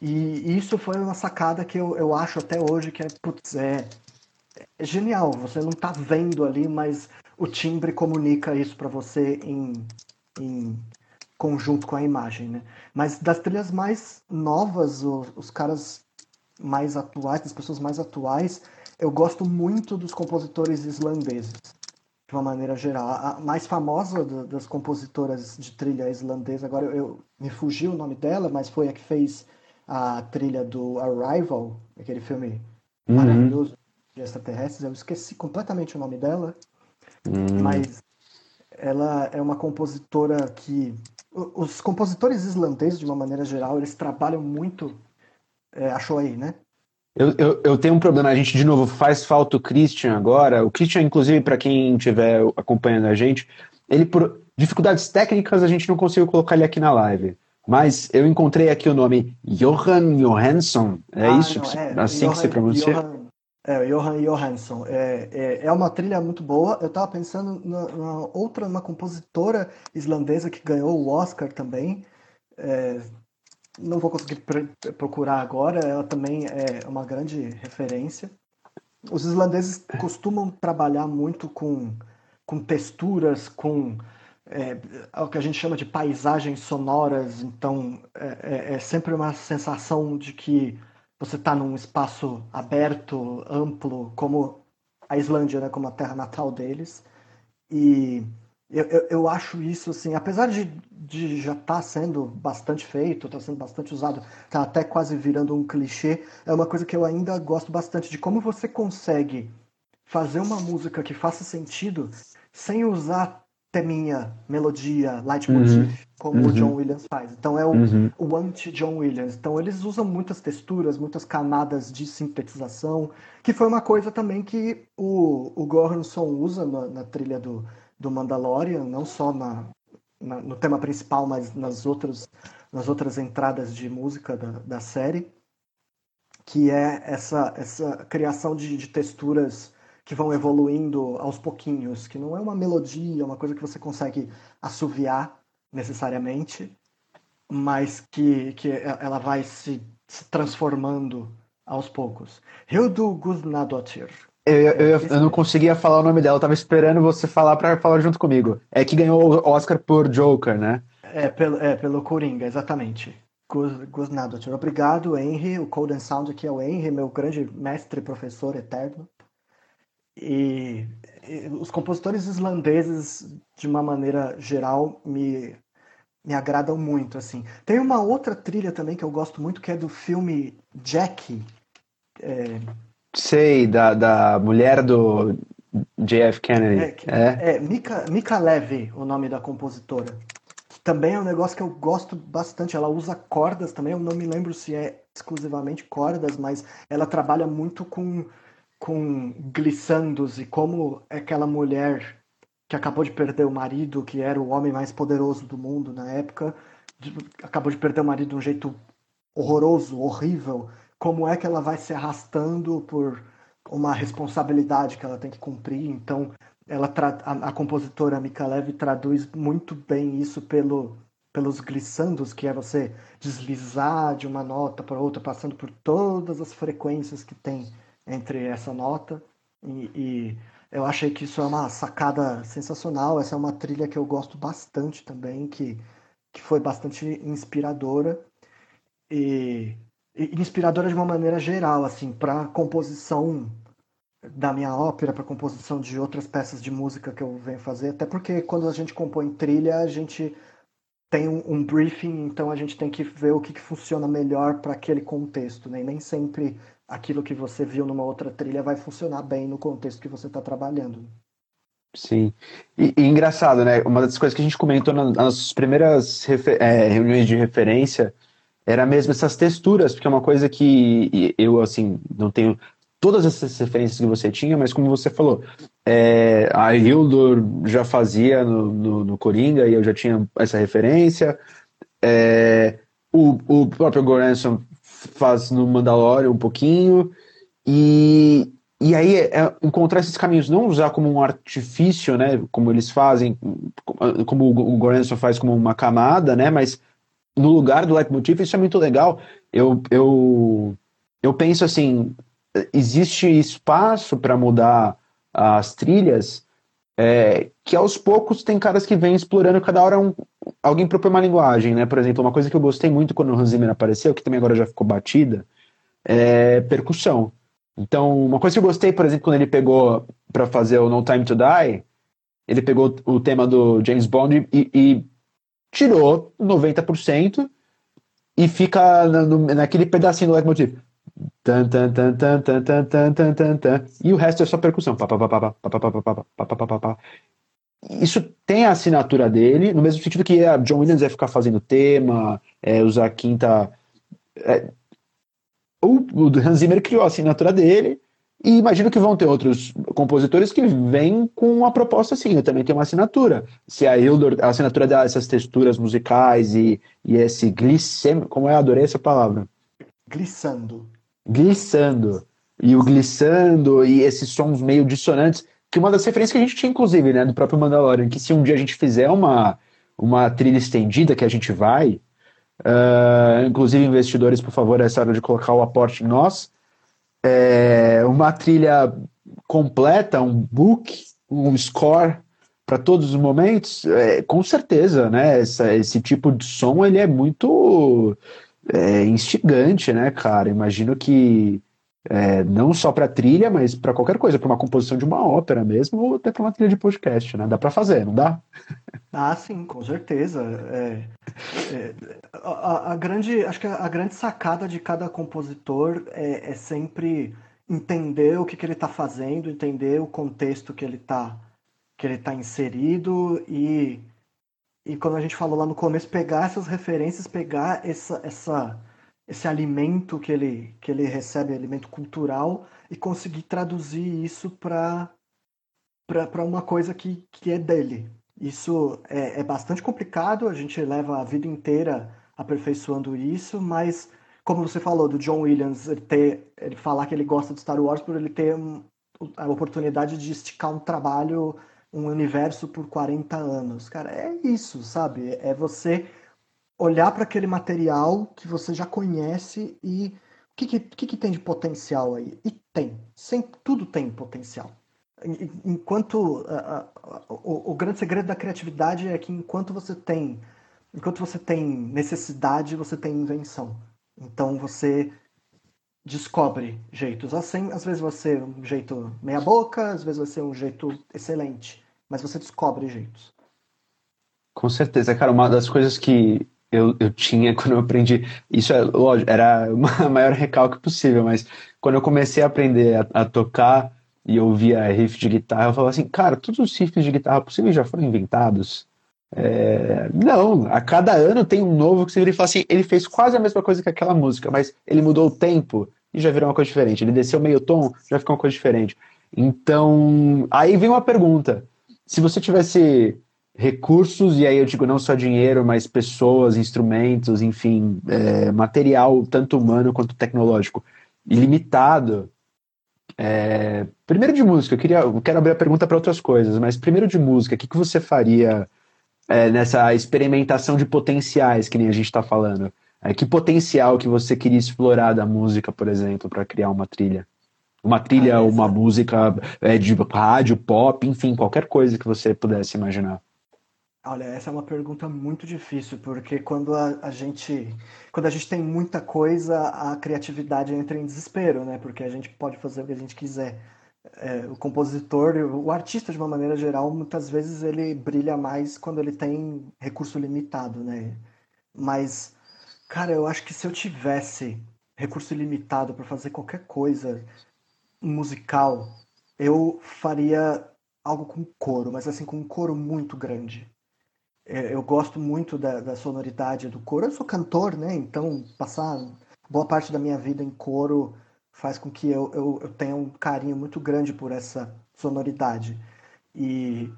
Speaker 2: E isso foi uma sacada que eu, eu acho até hoje que é, putz, é, é genial. Você não está vendo ali, mas o timbre comunica isso para você em, em conjunto com a imagem, né? Mas das trilhas mais novas, os, os caras mais atuais, das pessoas mais atuais, eu gosto muito dos compositores islandeses, de uma maneira geral. A mais famosa das compositoras de trilha islandesa, agora eu, eu me fugiu o nome dela, mas foi a que fez a trilha do Arrival, aquele filme uhum. maravilhoso de extraterrestres. Eu esqueci completamente o nome dela. Hum. Mas ela é uma compositora que. Os compositores islandeses, de uma maneira geral, eles trabalham muito. É, achou aí, né?
Speaker 1: Eu, eu, eu, tenho um problema, a gente de novo faz falta o Christian agora. O Christian, inclusive, para quem estiver acompanhando a gente, ele por dificuldades técnicas a gente não conseguiu colocar ele aqui na live. Mas eu encontrei aqui o nome Johan Johansson. É ah, isso? Não, é. Assim Johan, que se pronuncia? Johan
Speaker 2: é, Johan Johansson. É, é, é, uma trilha muito boa. Eu estava pensando na, na, outra, uma compositora islandesa que ganhou o Oscar também. É, não vou conseguir procurar agora. Ela também é uma grande referência. Os islandeses costumam trabalhar muito com, com texturas, com é, o que a gente chama de paisagens sonoras. Então, é, é, é sempre uma sensação de que você está num espaço aberto, amplo, como a Islândia, né, como a terra natal deles. E eu, eu, eu acho isso, assim, apesar de, de já estar tá sendo bastante feito, está sendo bastante usado, está até quase virando um clichê, é uma coisa que eu ainda gosto bastante de como você consegue fazer uma música que faça sentido sem usar teminha, melodia, leitmotiv, uhum. como uhum. o John Williams faz. Então é o, uhum. o anti-John Williams. Então eles usam muitas texturas, muitas camadas de sintetização, que foi uma coisa também que o, o Goranson usa na, na, trilha do, do Mandalorian, não só na, na, no tema principal, mas nas outras, nas outras entradas de música da, da série, que é essa, essa criação de, de texturas que vão evoluindo aos pouquinhos, que não é uma melodia, é uma coisa que você consegue assoviar, necessariamente, mas que, que ela vai se, se transformando aos poucos. Hildur Guðnadóttir.
Speaker 1: Eu, eu, eu, não conseguia falar o nome dela, eu tava esperando você falar para falar junto comigo. É que ganhou o Oscar por Joker, né?
Speaker 2: É, pelo, é, pelo Coringa, exatamente. Guðnadóttir. Obrigado, Henry. O Cold and Sound aqui é o Henry, meu grande mestre professor eterno. E, e os compositores islandeses, de uma maneira geral, me me agradam muito, assim. Tem uma outra trilha também que eu gosto muito, que é do filme Jackie.
Speaker 1: É... Sei, da, da mulher do JF Kennedy.
Speaker 2: É, é? é Mika, Mika Levy, o nome da compositora. Também é um negócio que eu gosto bastante. Ela usa cordas também, eu não me lembro se é exclusivamente cordas, mas ela trabalha muito com, com glissandos e como aquela mulher que acabou de perder o marido, que era o homem mais poderoso do mundo na época, acabou de perder o marido de um jeito horroroso, horrível. Como é que ela vai se arrastando por uma responsabilidade que ela tem que cumprir? Então, ela a, a compositora Mika Levy traduz muito bem isso pelo pelos glissandos, que é você deslizar de uma nota para outra, passando por todas as frequências que tem entre essa nota e, e eu achei que isso é uma sacada sensacional. Essa é uma trilha que eu gosto bastante também, que, que foi bastante inspiradora. E inspiradora de uma maneira geral, assim, para composição da minha ópera, para composição de outras peças de música que eu venho fazer. Até porque quando a gente compõe trilha, a gente tem um, um briefing, então a gente tem que ver o que, que funciona melhor para aquele contexto, né? E nem sempre aquilo que você viu numa outra trilha vai funcionar bem no contexto que você está trabalhando.
Speaker 1: Sim. E, e, engraçado, né? Uma das coisas que a gente comentou nas nossas primeiras é, reuniões de referência era mesmo essas texturas, porque é uma coisa que eu, assim, não tenho todas essas referências que você tinha, mas como você falou, é, a Hildur já fazia no, no, no, Coringa e eu já tinha essa referência. É, o, o próprio Goranson faz no Mandalorian um pouquinho. E, e aí é, encontrar esses caminhos, não usar como um artifício, né, como eles fazem, como o Goranson faz como uma camada, né, mas no lugar do leitmotiv, isso é muito legal. Eu, eu, eu penso assim, existe espaço para mudar as trilhas, é, que aos poucos tem caras que vêm explorando, cada hora um, alguém propõe uma linguagem, né? Por exemplo, uma coisa que eu gostei muito quando o Hans Zimmer apareceu, que também agora já ficou batida, é percussão. Então, uma coisa que eu gostei, por exemplo, quando ele pegou para fazer o No Time to Die, ele pegou o tema do James Bond e, e tirou 90% e fica no, naquele pedacinho do leitmotiv. Tan, tan, tan, tan, tan, tan, tan, tan, tan, tan, e o resto é só percussão. Isso tem a assinatura dele, no mesmo sentido que a John Williams vai ficar fazendo tema, é, usar quinta. É, o, o Hans Zimmer criou a assinatura dele, e imagino que vão ter outros compositores que vêm com uma proposta assim, eu também tenho uma assinatura. Se a Hildur, a assinatura dessas texturas musicais e, e esse glissem, como é, adorei essa palavra.
Speaker 2: Glissando
Speaker 1: glissando. E o glissando e esses sons meio dissonantes, que uma das referências que a gente tinha, inclusive, né, do próprio Mandalorian, que se um dia a gente fizer uma, uma trilha estendida, que a gente vai, uh, inclusive investidores, por favor, essa hora de colocar o aporte em nós, é, uma trilha completa, um book, um score para todos os momentos, é, com certeza, né? Essa, esse tipo de som ele é muito é, instigante, né, cara? Imagino que é, não só para trilha, mas para qualquer coisa, para uma composição de uma ópera mesmo, ou até para uma trilha de podcast, né? Dá para fazer, não dá?
Speaker 2: Ah, sim, com certeza. É, é, a, a, grande, acho que a grande sacada de cada compositor é, é sempre entender o que, que ele está fazendo, entender o contexto que ele está que ele tá inserido e e quando a gente falou lá no começo, pegar essas referências, pegar essa, essa, esse alimento que ele, que ele recebe, alimento cultural, e conseguir traduzir isso para uma coisa que, que é dele. Isso é, é bastante complicado, a gente leva a vida inteira aperfeiçoando isso, mas como você falou do John Williams, ele, ter, ele falar que ele gosta de Star Wars por ele ter a oportunidade de esticar um trabalho um universo por 40 anos. Cara, é isso, sabe? É você olhar para aquele material que você já conhece e o que, que, que, tem de potencial aí? E tem. Sempre, tudo tem potencial. Enquanto. O, o grande segredo da criatividade é que enquanto você tem. Enquanto você tem necessidade, você tem invenção. Então você descobre jeitos. Assim, às vezes vai ser um jeito meia boca, às vezes vai ser um jeito excelente. Mas você descobre jeitos.
Speaker 1: Com certeza, cara. Uma das coisas que eu, eu tinha quando eu aprendi. Isso é lógico, era o maior recalque possível, mas quando eu comecei a aprender a, a tocar e ouvia riff de guitarra, eu falava assim, cara, todos os riffs de guitarra possíveis já foram inventados. É... não, a cada ano tem um novo que você vira e fala assim, ele fez quase a mesma coisa que aquela música, mas ele mudou o tempo e já virou uma coisa diferente. Ele desceu meio tom, já ficou uma coisa diferente. Então, aí vem uma pergunta. Se você tivesse recursos, e aí eu digo não só dinheiro, mas pessoas, instrumentos, enfim, é, material, tanto humano quanto tecnológico, ilimitado. É, primeiro de música, eu, queria, eu quero abrir a pergunta para outras coisas, mas primeiro de música, o que, que você faria é, nessa experimentação de potenciais que nem a gente está falando? É, que potencial que você queria explorar da música, por exemplo, para criar uma trilha? Uma trilha, ah, uma música é, de rádio, pop, enfim, qualquer coisa que você pudesse imaginar.
Speaker 2: Olha, essa é uma pergunta muito difícil, porque quando a, a, gente quando a gente tem muita coisa, a criatividade entra em desespero, né? Porque a gente pode fazer o que a gente quiser. É, o compositor, o artista de uma maneira geral, muitas vezes ele brilha mais quando ele tem recurso limitado, né? Mas, cara, eu acho que se eu tivesse recurso ilimitado para fazer qualquer coisa musical, eu faria algo com coro, mas assim, com um coro muito grande eu gosto muito da, da, sonoridade do coro. Eu sou cantor, né? Então, passar boa parte da minha vida em coro faz com que eu, eu, eu tenha um carinho muito grande por essa sonoridade. E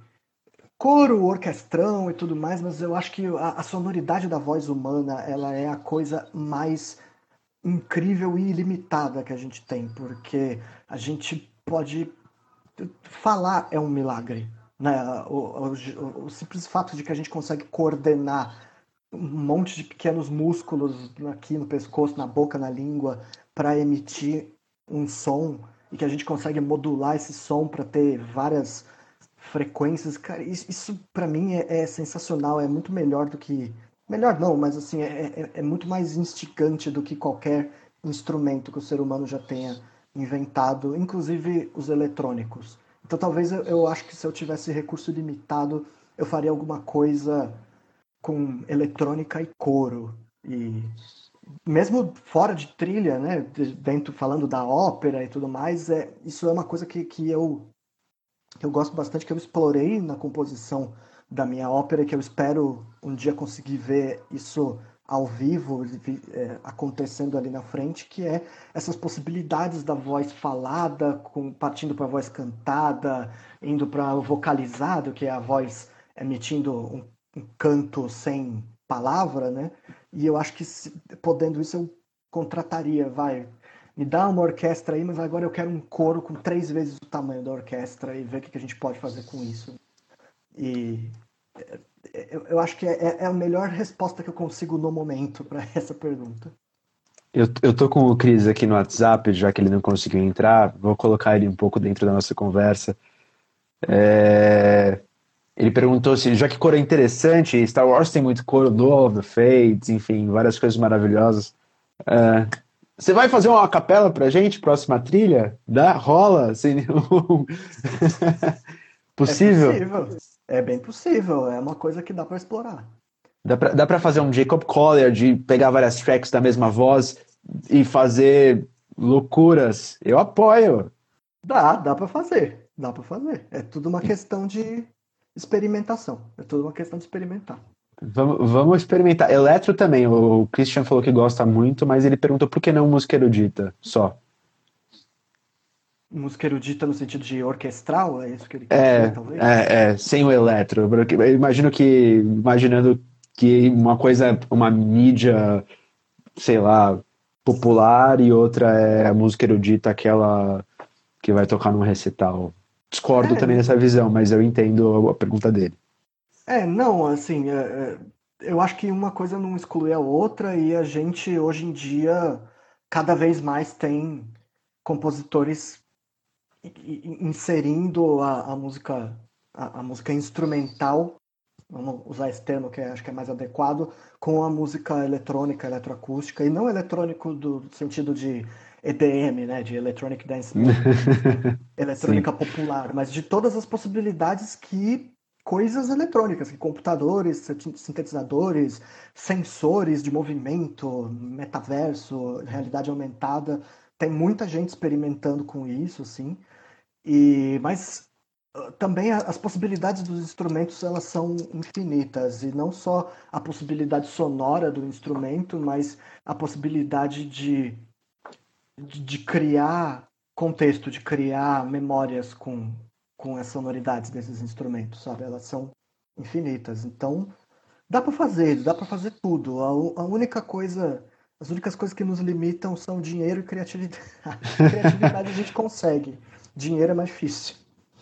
Speaker 2: coro, orquestrão e tudo mais, mas eu acho que a, a sonoridade da voz humana ela é a coisa mais incrível e ilimitada que a gente tem, porque a gente pode falar é um milagre. Né? O, o, o, simples fato de que a gente consegue coordenar um monte de pequenos músculos aqui no pescoço, na boca, na língua, para emitir um som e que a gente consegue modular esse som para ter várias frequências, cara, isso, isso para mim é, é, sensacional, é muito melhor do que melhor não, mas assim é, é, é muito mais instigante do que qualquer instrumento que o ser humano já tenha inventado, inclusive os eletrônicos. Então talvez eu, eu acho que se eu tivesse recurso limitado, eu faria alguma coisa com eletrônica e coro. E mesmo fora de trilha, né, dentro falando da ópera e tudo mais, é, isso é uma coisa que, que eu que eu gosto bastante, que eu explorei na composição da minha ópera, que eu espero um dia conseguir ver isso ao vivo é, acontecendo ali na frente, que é essas possibilidades da voz falada, com, partindo para a voz cantada, indo para o vocalizado, que é a voz emitindo um, um, canto sem palavra, né? E eu acho que se, podendo isso eu contrataria, vai, me dá uma orquestra aí, mas agora eu quero um coro com três vezes o tamanho da orquestra e ver o que a gente pode fazer com isso. E eu, eu acho que é, é, a melhor resposta que eu consigo no momento para essa pergunta.
Speaker 1: Eu, eu tô com o Cris aqui no WhatsApp, já que ele não conseguiu entrar, vou colocar ele um pouco dentro da nossa conversa. É... Ele perguntou se, já que cor é interessante, Star Wars tem muito coro, Duel of the Fates, enfim, várias coisas maravilhosas. É... Você vai fazer uma capela pra gente, próxima trilha? Dá? Rola? Sem nenhum... possível?
Speaker 2: É possível. É bem possível, é uma coisa que dá para explorar.
Speaker 1: Dá pra, dá pra fazer um Jacob Collier de pegar várias tracks da mesma voz e fazer loucuras. Eu apoio.
Speaker 2: Dá, dá para fazer. Dá para fazer. É tudo uma questão de experimentação. É tudo uma questão de experimentar.
Speaker 1: Vamos, vamos experimentar. Eletro também. O Christian falou que gosta muito, mas ele perguntou por que não música erudita só
Speaker 2: música erudita no sentido de orquestral, é isso que ele
Speaker 1: quer é, dizer, talvez? É, é, sem o eletro. Eu imagino que, imaginando que uma coisa, uma mídia, sei lá, popular e outra é a música erudita, aquela que vai tocar num recital. discordo é, também dessa visão, mas eu entendo a pergunta dele.
Speaker 2: É, não, assim, é, é, eu acho que uma coisa não exclui a outra e a gente hoje em dia cada vez mais tem compositores inserindo a, a música a, a, música instrumental vamos usar esse termo que acho que é mais adequado com a música eletrônica eletroacústica e não eletrônico do sentido de EDM, né, de Electronic Dance Music, eletrônica Sim. popular, mas de todas as possibilidades que coisas eletrônicas, computadores, sintetizadores, sensores de movimento, metaverso, realidade aumentada, tem muita gente experimentando com isso, sim. E mas ah, também as possibilidades dos instrumentos elas são infinitas e não só a possibilidade sonora do instrumento, mas a possibilidade de, de, de criar contexto, de criar memórias com com as sonoridades desses instrumentos, sabe? Elas são infinitas. Então, dá para fazer, dá para fazer tudo. A, a, única coisa, as únicas coisas que nos limitam são dinheiro e criatividade. criatividade a gente consegue. Dinheiro é mais difícil.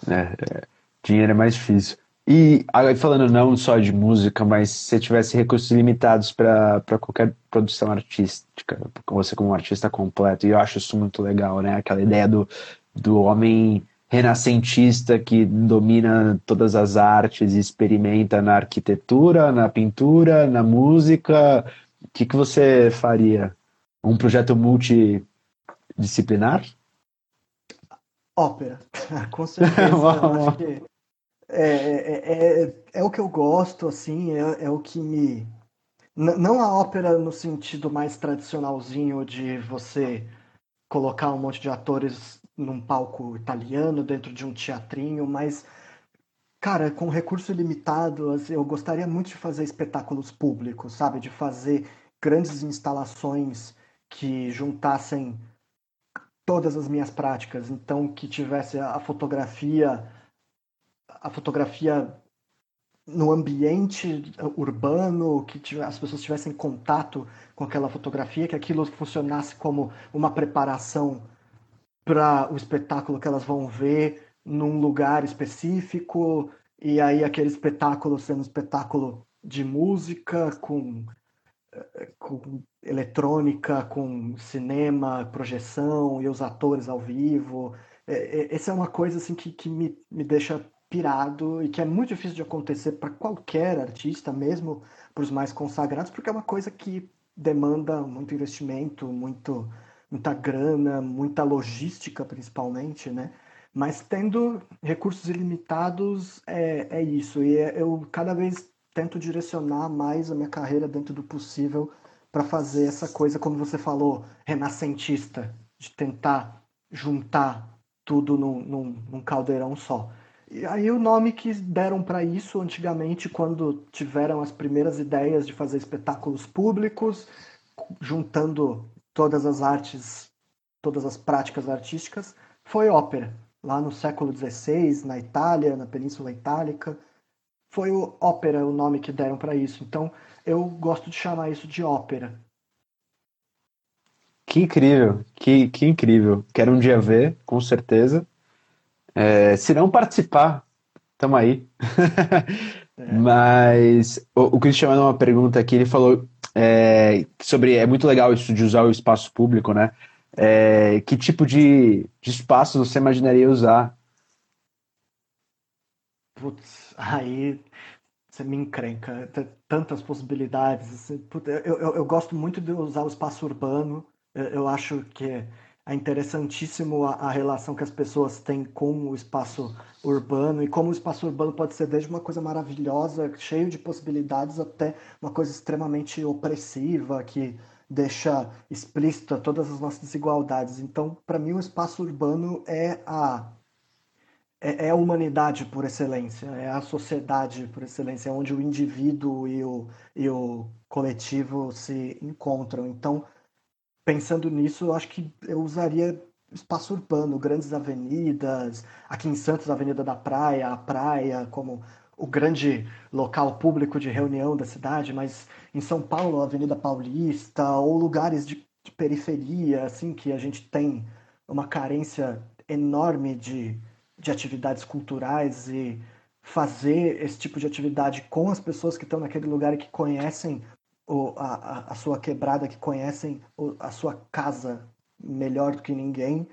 Speaker 1: É, é, dinheiro é mais difícil. E falando não só de música, mas se você tivesse recursos limitados para qualquer produção artística, você como um artista completo, e eu acho isso muito legal, né? Aquela ideia do, do homem renascentista que domina todas as artes e experimenta na arquitetura, na pintura, na música, que, que você faria? Um projeto multidisciplinar?
Speaker 2: Ópera, com certeza. acho que é, é, é, é, o que eu gosto, assim, é, é o que me. N não a ópera no sentido mais tradicionalzinho de você colocar um monte de atores num palco italiano, dentro de um teatrinho, mas, cara, com recurso ilimitado, assim, eu gostaria muito de fazer espetáculos públicos, sabe? De fazer grandes instalações que juntassem todas as minhas práticas, então que tivesse a fotografia a fotografia no ambiente urbano, que as pessoas tivessem contato com aquela fotografia, que aquilo funcionasse como uma preparação para o espetáculo que elas vão ver num lugar específico, e aí aquele espetáculo sendo um espetáculo de música, com, com eletrônica, com cinema, projeção e os atores ao vivo. Essa é uma coisa assim que, que me, me deixa pirado e que é muito difícil de acontecer para qualquer artista, mesmo para os mais consagrados, porque é uma coisa que demanda muito investimento, muito muita grana, muita logística principalmente, né? Mas tendo recursos ilimitados é, é isso. E é, eu cada vez tento direcionar mais a minha carreira dentro do possível para fazer essa coisa, como você falou, renascentista, de tentar juntar tudo num, num, num caldeirão só. E aí o nome que deram para isso antigamente, quando tiveram as primeiras ideias de fazer espetáculos públicos, juntando todas as artes, todas as práticas artísticas, foi ópera. Lá no século XVI, na Itália, na Península Itálica, foi o ópera o nome que deram para isso. Então, eu gosto de chamar isso de ópera.
Speaker 1: Que incrível, que, que incrível. Quero um dia ver, com certeza. É, se não participar, tamo aí. É. Mas o, o Christian mandou uma pergunta aqui, ele falou é, sobre é muito legal isso de usar o espaço público, né? É, que tipo de, de espaço você imaginaria usar?
Speaker 2: Putz, aí você me encrenca. Tem tantas possibilidades. Putz, eu, eu, eu, gosto muito de usar o espaço urbano. Eu, eu acho que é interessantíssimo a, a, relação que as pessoas têm com o espaço urbano e como o espaço urbano pode ser desde uma coisa maravilhosa, cheio de possibilidades, até uma coisa extremamente opressiva que deixa explícita todas as nossas desigualdades. Então, para mim, o espaço urbano é a é, é, a humanidade por excelência, é a sociedade por excelência, é onde o indivíduo e o, e o coletivo se encontram. Então, pensando nisso, eu acho que eu usaria espaço urbano, grandes avenidas, aqui em Santos, a Avenida da Praia, a praia como o grande local público de reunião da cidade, mas em São Paulo, a Avenida Paulista, ou lugares de, de periferia, assim, que a gente tem uma carência enorme de, de atividades culturais e fazer esse tipo de atividade com as pessoas que estão naquele lugar e que conhecem o, a, a sua quebrada, que conhecem o, a sua casa melhor do que ninguém,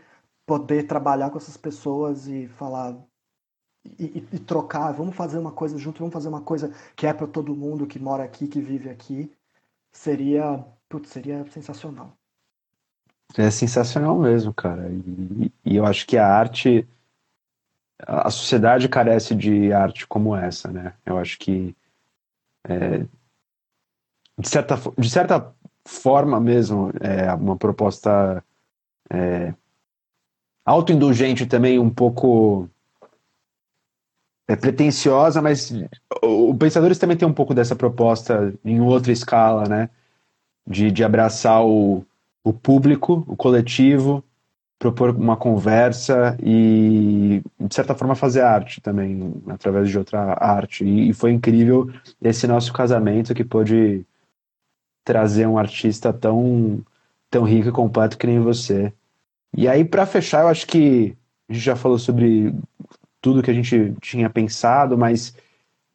Speaker 2: poder trabalhar com essas pessoas e falar e, e, e trocar, vamos fazer uma coisa junto, vamos fazer uma coisa que é para todo mundo que mora aqui, que vive aqui, seria, putz, seria sensacional.
Speaker 1: É sensacional mesmo, cara. E, e, eu acho que a arte, a sociedade carece de arte como essa, né? Eu acho que é, de certa de certa forma mesmo é uma proposta é, autoindulgente também um pouco é pretensiosa, mas o Pensadores também tem um pouco dessa proposta em outra escala, né? De, de abraçar o, o público, o coletivo, propor uma conversa e, de certa forma, fazer arte também, através de outra arte. E, e foi incrível esse nosso casamento que pôde trazer um artista tão, tão rico e completo que nem você. E aí, para fechar, eu acho que a gente já falou sobre tudo que a gente tinha pensado, mas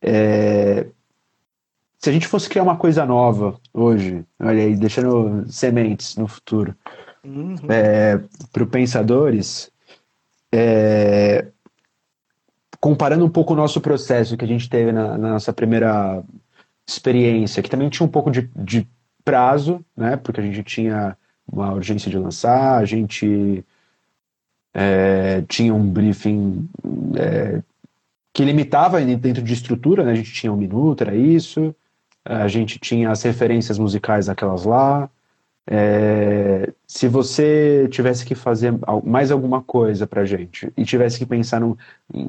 Speaker 1: é, se a gente fosse criar uma coisa nova hoje, olha aí, deixando sementes no futuro, uhum. é, para os pensadores, é, comparando um pouco o nosso processo que a gente teve na, na nossa primeira experiência, que também tinha um pouco de, de prazo, né, porque a gente tinha uma urgência de lançar, a gente é, tinha um briefing é, que limitava dentro de estrutura, né? A gente tinha um minuto, era isso. A gente tinha as referências musicais aquelas lá. É, se você tivesse que fazer mais alguma coisa pra gente e tivesse que pensar no,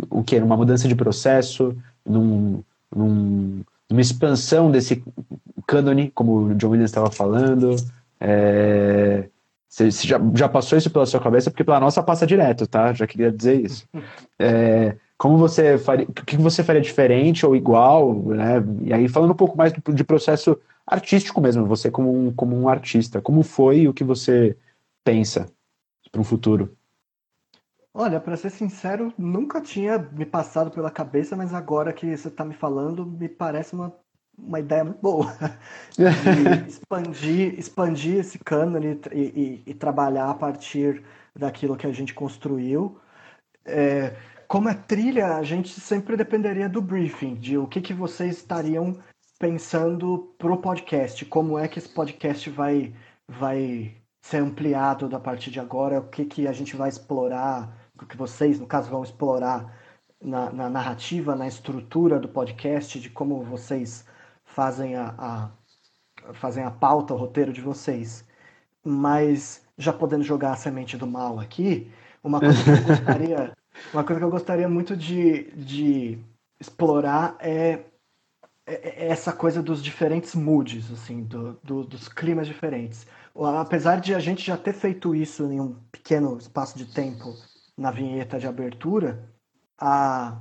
Speaker 1: o que numa mudança de processo, num, num, numa expansão desse cânone, como o John Williams estava falando, é, você já, já passou isso pela sua cabeça, porque pela nossa passa direto, tá? Já queria dizer isso. É, como você faria, o que você faria diferente ou igual, né? E aí falando um pouco mais de processo artístico mesmo, você como um, como um artista, como foi e o que você pensa para um futuro?
Speaker 2: Olha, para ser sincero, nunca tinha me passado pela cabeça, mas agora que você está me falando, me parece uma uma ideia muito boa expandir, expandir esse cânone e, e, e, trabalhar a partir daquilo que a gente construiu. É, como é trilha, a gente sempre dependeria do briefing, de o que, que vocês estariam pensando para o podcast, como é que esse podcast vai, vai ser ampliado a partir de agora, o que, que a gente vai explorar, o que vocês, no caso, vão explorar na, na narrativa, na estrutura do podcast, de como vocês fazem a, a, fazem a pauta, o roteiro de vocês. Mas já podendo jogar a semente do mal aqui, uma coisa que eu gostaria, uma coisa que eu gostaria muito de, de explorar é essa coisa dos diferentes moods, assim, do, do, dos climas diferentes. Apesar de a gente já ter feito isso em um pequeno espaço de tempo na vinheta de abertura, a,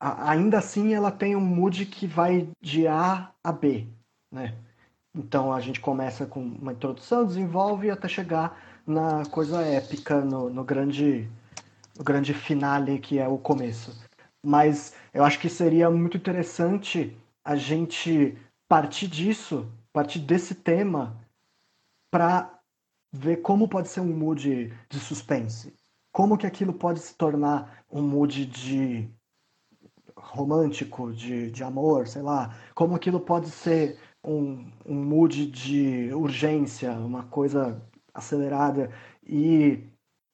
Speaker 2: ainda assim ela tem um mood que vai de A a B, né? Então a gente começa com uma introdução, desenvolve até chegar na coisa épica, no, no grande no grande finale que é o começo. Mas eu acho que seria muito interessante a gente partir disso, partir desse tema, para ver como pode ser um mood de suspense. Como que aquilo pode se tornar um mood de romântico, de, de amor, sei lá, como aquilo pode ser um, um mood de urgência, uma coisa acelerada. E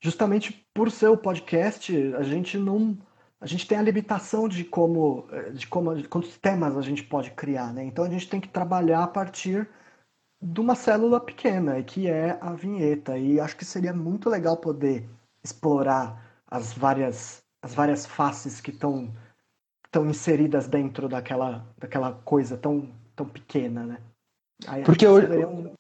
Speaker 2: justamente por ser o podcast, a gente não. A gente tem a limitação de como, de como, de quantos temas a gente pode criar, né? Então a gente tem que trabalhar a partir de uma célula pequena, que é a vinheta. E acho que seria muito legal poder explorar as várias, as várias faces que estão estão inseridas dentro daquela, daquela coisa tão, tão pequena, né?
Speaker 1: Aí, Porque hoje, um...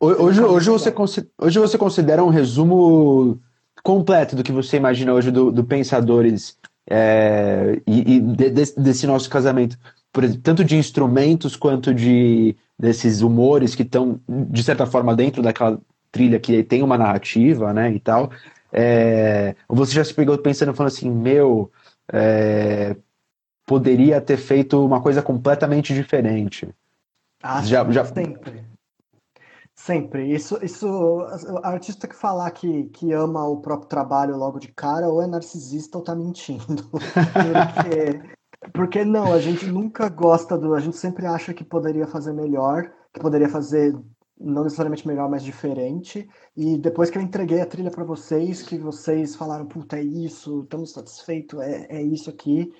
Speaker 1: hoje, hoje, você, hoje você considera um resumo completo do que você imagina hoje do, do Pensadores é, e, e de, desse nosso casamento, por, tanto de instrumentos quanto de desses humores que estão, de certa forma, dentro daquela trilha que tem uma narrativa, né, e tal. É, você já se pegou pensando, falando assim, meu, é, poderia ter feito uma coisa completamente diferente?
Speaker 2: Ah, já, já... sempre. Sempre. Isso, isso, artista que falar que, que ama o próprio trabalho logo de cara, ou é narcisista ou tá mentindo. Porque, porque não, a gente nunca gosta do. A gente sempre acha que poderia fazer melhor, que poderia fazer não necessariamente melhor, mas diferente. E depois que eu entreguei a trilha para vocês, que vocês falaram, puta, é isso, estamos satisfeitos, é, é isso aqui.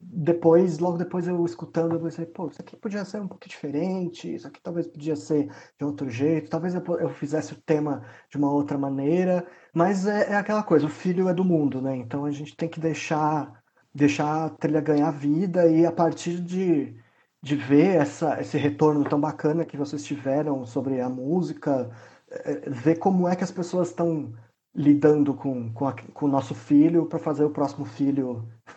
Speaker 2: Depois, logo depois eu escutando, eu pensei, pô, isso aqui podia ser um pouco diferente, isso aqui talvez podia ser de outro jeito, talvez eu, eu fizesse o tema de uma outra maneira, mas é, é aquela coisa, o filho é do mundo, né? Então a gente tem que deixar, deixar a trilha ganhar vida e a partir de de ver essa, esse retorno tão bacana que vocês tiveram sobre a música, é, é, ver como é que as pessoas estão lidando com, com, a, com o nosso filho para fazer o próximo filho.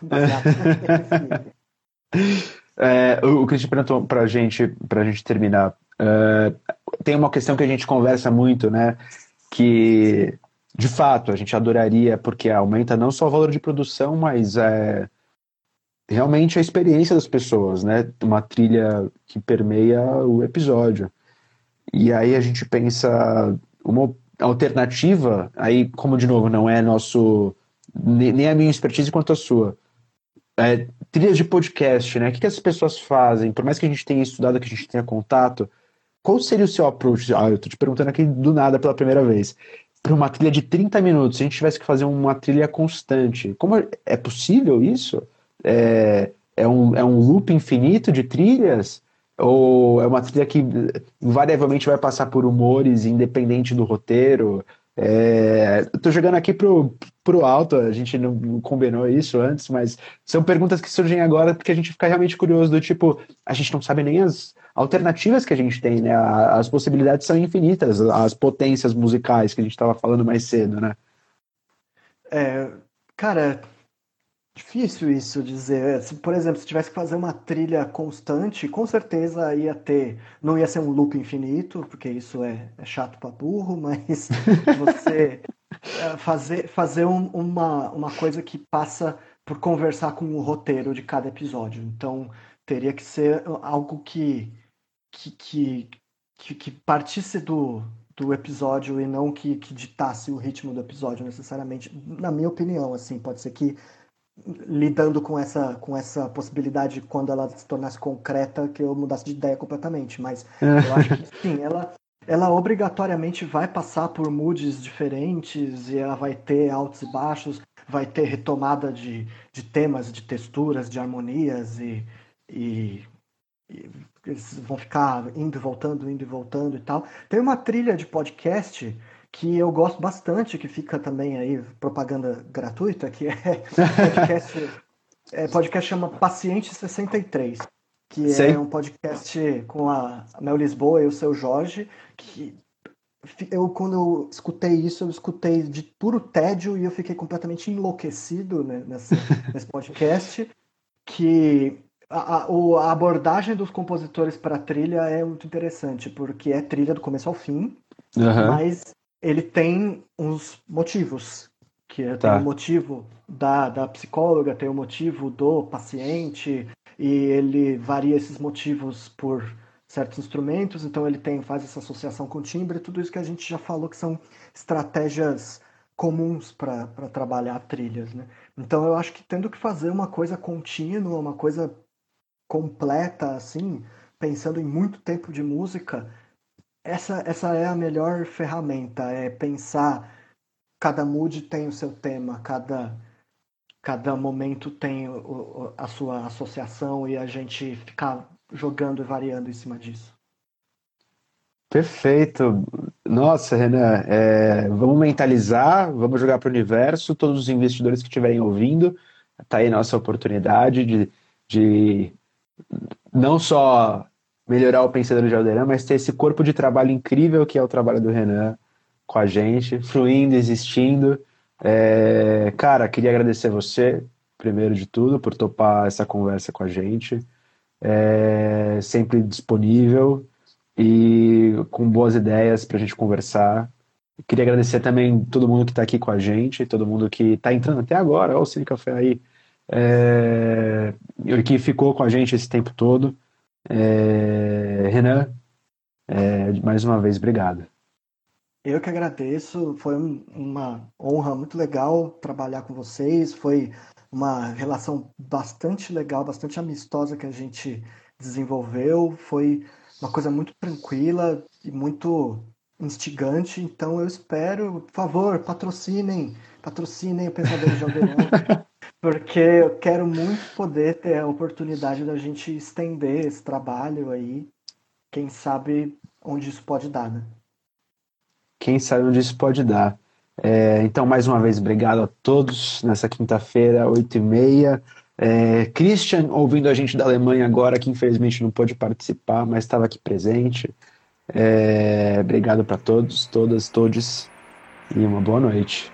Speaker 1: é, o Cristian perguntou para gente, para a gente terminar. Uh, tem uma questão que a gente conversa muito, né? Que de fato a gente adoraria porque aumenta não só o valor de produção, mas é, realmente a experiência das pessoas, né? Uma trilha que permeia o episódio. E aí a gente pensa uma alternativa, aí como de novo não é nosso nem a minha expertise quanto a sua. É, trilhas de podcast, né? O que, que as pessoas fazem? Por mais que a gente tenha estudado, que a gente tenha contato, qual seria o seu approach? Ah, eu tô te perguntando aqui do nada pela primeira vez. Para uma trilha de 30 minutos, se a gente tivesse que fazer uma trilha constante, como é, é possível isso? é, é, um, é um loop infinito de trilhas? Ou é uma trilha que invariavelmente vai passar por humores independente do roteiro? É, Estou jogando aqui pro, pro alto, a gente não combinou isso antes, mas são perguntas que surgem agora porque a gente fica realmente curioso do tipo, a gente não sabe nem as alternativas que a gente tem, né? As possibilidades são infinitas, as potências musicais que a gente estava falando mais cedo, né?
Speaker 2: É, cara, Difícil isso dizer. Se, por exemplo, se tivesse que fazer uma trilha constante, com certeza ia ter. Não ia ser um loop infinito, porque isso é, é chato para burro, mas você é, fazer, fazer um, uma, uma coisa que passa por conversar com o roteiro de cada episódio. Então, teria que ser algo que, que, que, que, que partisse do, do episódio e não que, que ditasse o ritmo do episódio necessariamente, na minha opinião, assim, pode ser que lidando com essa, com essa possibilidade quando ela se tornasse concreta que eu mudasse de ideia completamente. Mas eu acho que sim, ela, ela obrigatoriamente vai passar por moods diferentes e ela vai ter altos e baixos, vai ter retomada de, de temas, de texturas, de harmonias e, e, e eles vão ficar indo e voltando, indo e voltando e tal. Tem uma trilha de podcast que eu gosto bastante, que fica também aí propaganda gratuita, que é podcast, é, podcast chama Paciente 63, que Sei. é um podcast com a Mel Lisboa e o seu Jorge, que eu quando eu escutei isso, eu escutei de puro tédio e eu fiquei completamente enlouquecido né, nesse, nesse podcast, que a, a, abordagem dos compositores para a trilha é muito interessante, porque é trilha do começo ao fim, uhum. mas ele tem uns motivos, que é, tá. tem o motivo da, da psicóloga, tem o motivo do paciente, e ele varia esses motivos por certos instrumentos, então ele tem faz essa associação com timbre, tudo isso que a gente já falou que são estratégias comuns para trabalhar trilhas, né? Então eu acho que tendo que fazer uma coisa contínua, uma coisa completa assim, pensando em muito tempo de música, essa, essa é a melhor ferramenta, é pensar cada mood tem o seu tema, cada, cada momento tem o, a sua associação e a gente ficar jogando e variando em cima disso.
Speaker 1: Perfeito. Nossa, Renan, é, vamos mentalizar, vamos jogar para o universo. Todos os investidores que estiverem ouvindo, está aí nossa oportunidade de, de não só melhorar o Pensador de Alderan, mas ter esse corpo de trabalho incrível que é o trabalho do Renan com a gente, fluindo, existindo. É, cara, queria agradecer você, primeiro de tudo, por topar essa conversa com a gente. É, sempre disponível e com boas ideias para a gente conversar. Queria agradecer também todo mundo que está aqui com a gente, todo mundo que está entrando até agora, olha o Cine Café aí, é, que ficou com a gente esse tempo todo. É, Renan, é, mais uma vez, obrigado.
Speaker 2: Eu que agradeço, foi uma honra muito legal trabalhar com vocês, foi uma relação bastante legal, bastante amistosa que a gente desenvolveu, foi uma coisa muito tranquila e muito instigante, então eu espero, por favor, patrocinem, patrocinem o Pensador de Aldeirão, porque eu quero muito poder ter a oportunidade da gente estender esse trabalho aí, quem sabe onde isso pode dar, né?
Speaker 1: Quem sabe onde isso pode dar. É, então, mais uma vez, obrigado a todos nessa quinta-feira, 8h30. É, Christian, ouvindo a gente da Alemanha agora, que infelizmente não pôde participar, mas estava aqui presente. É, obrigado para todos, todas, todes e uma boa noite.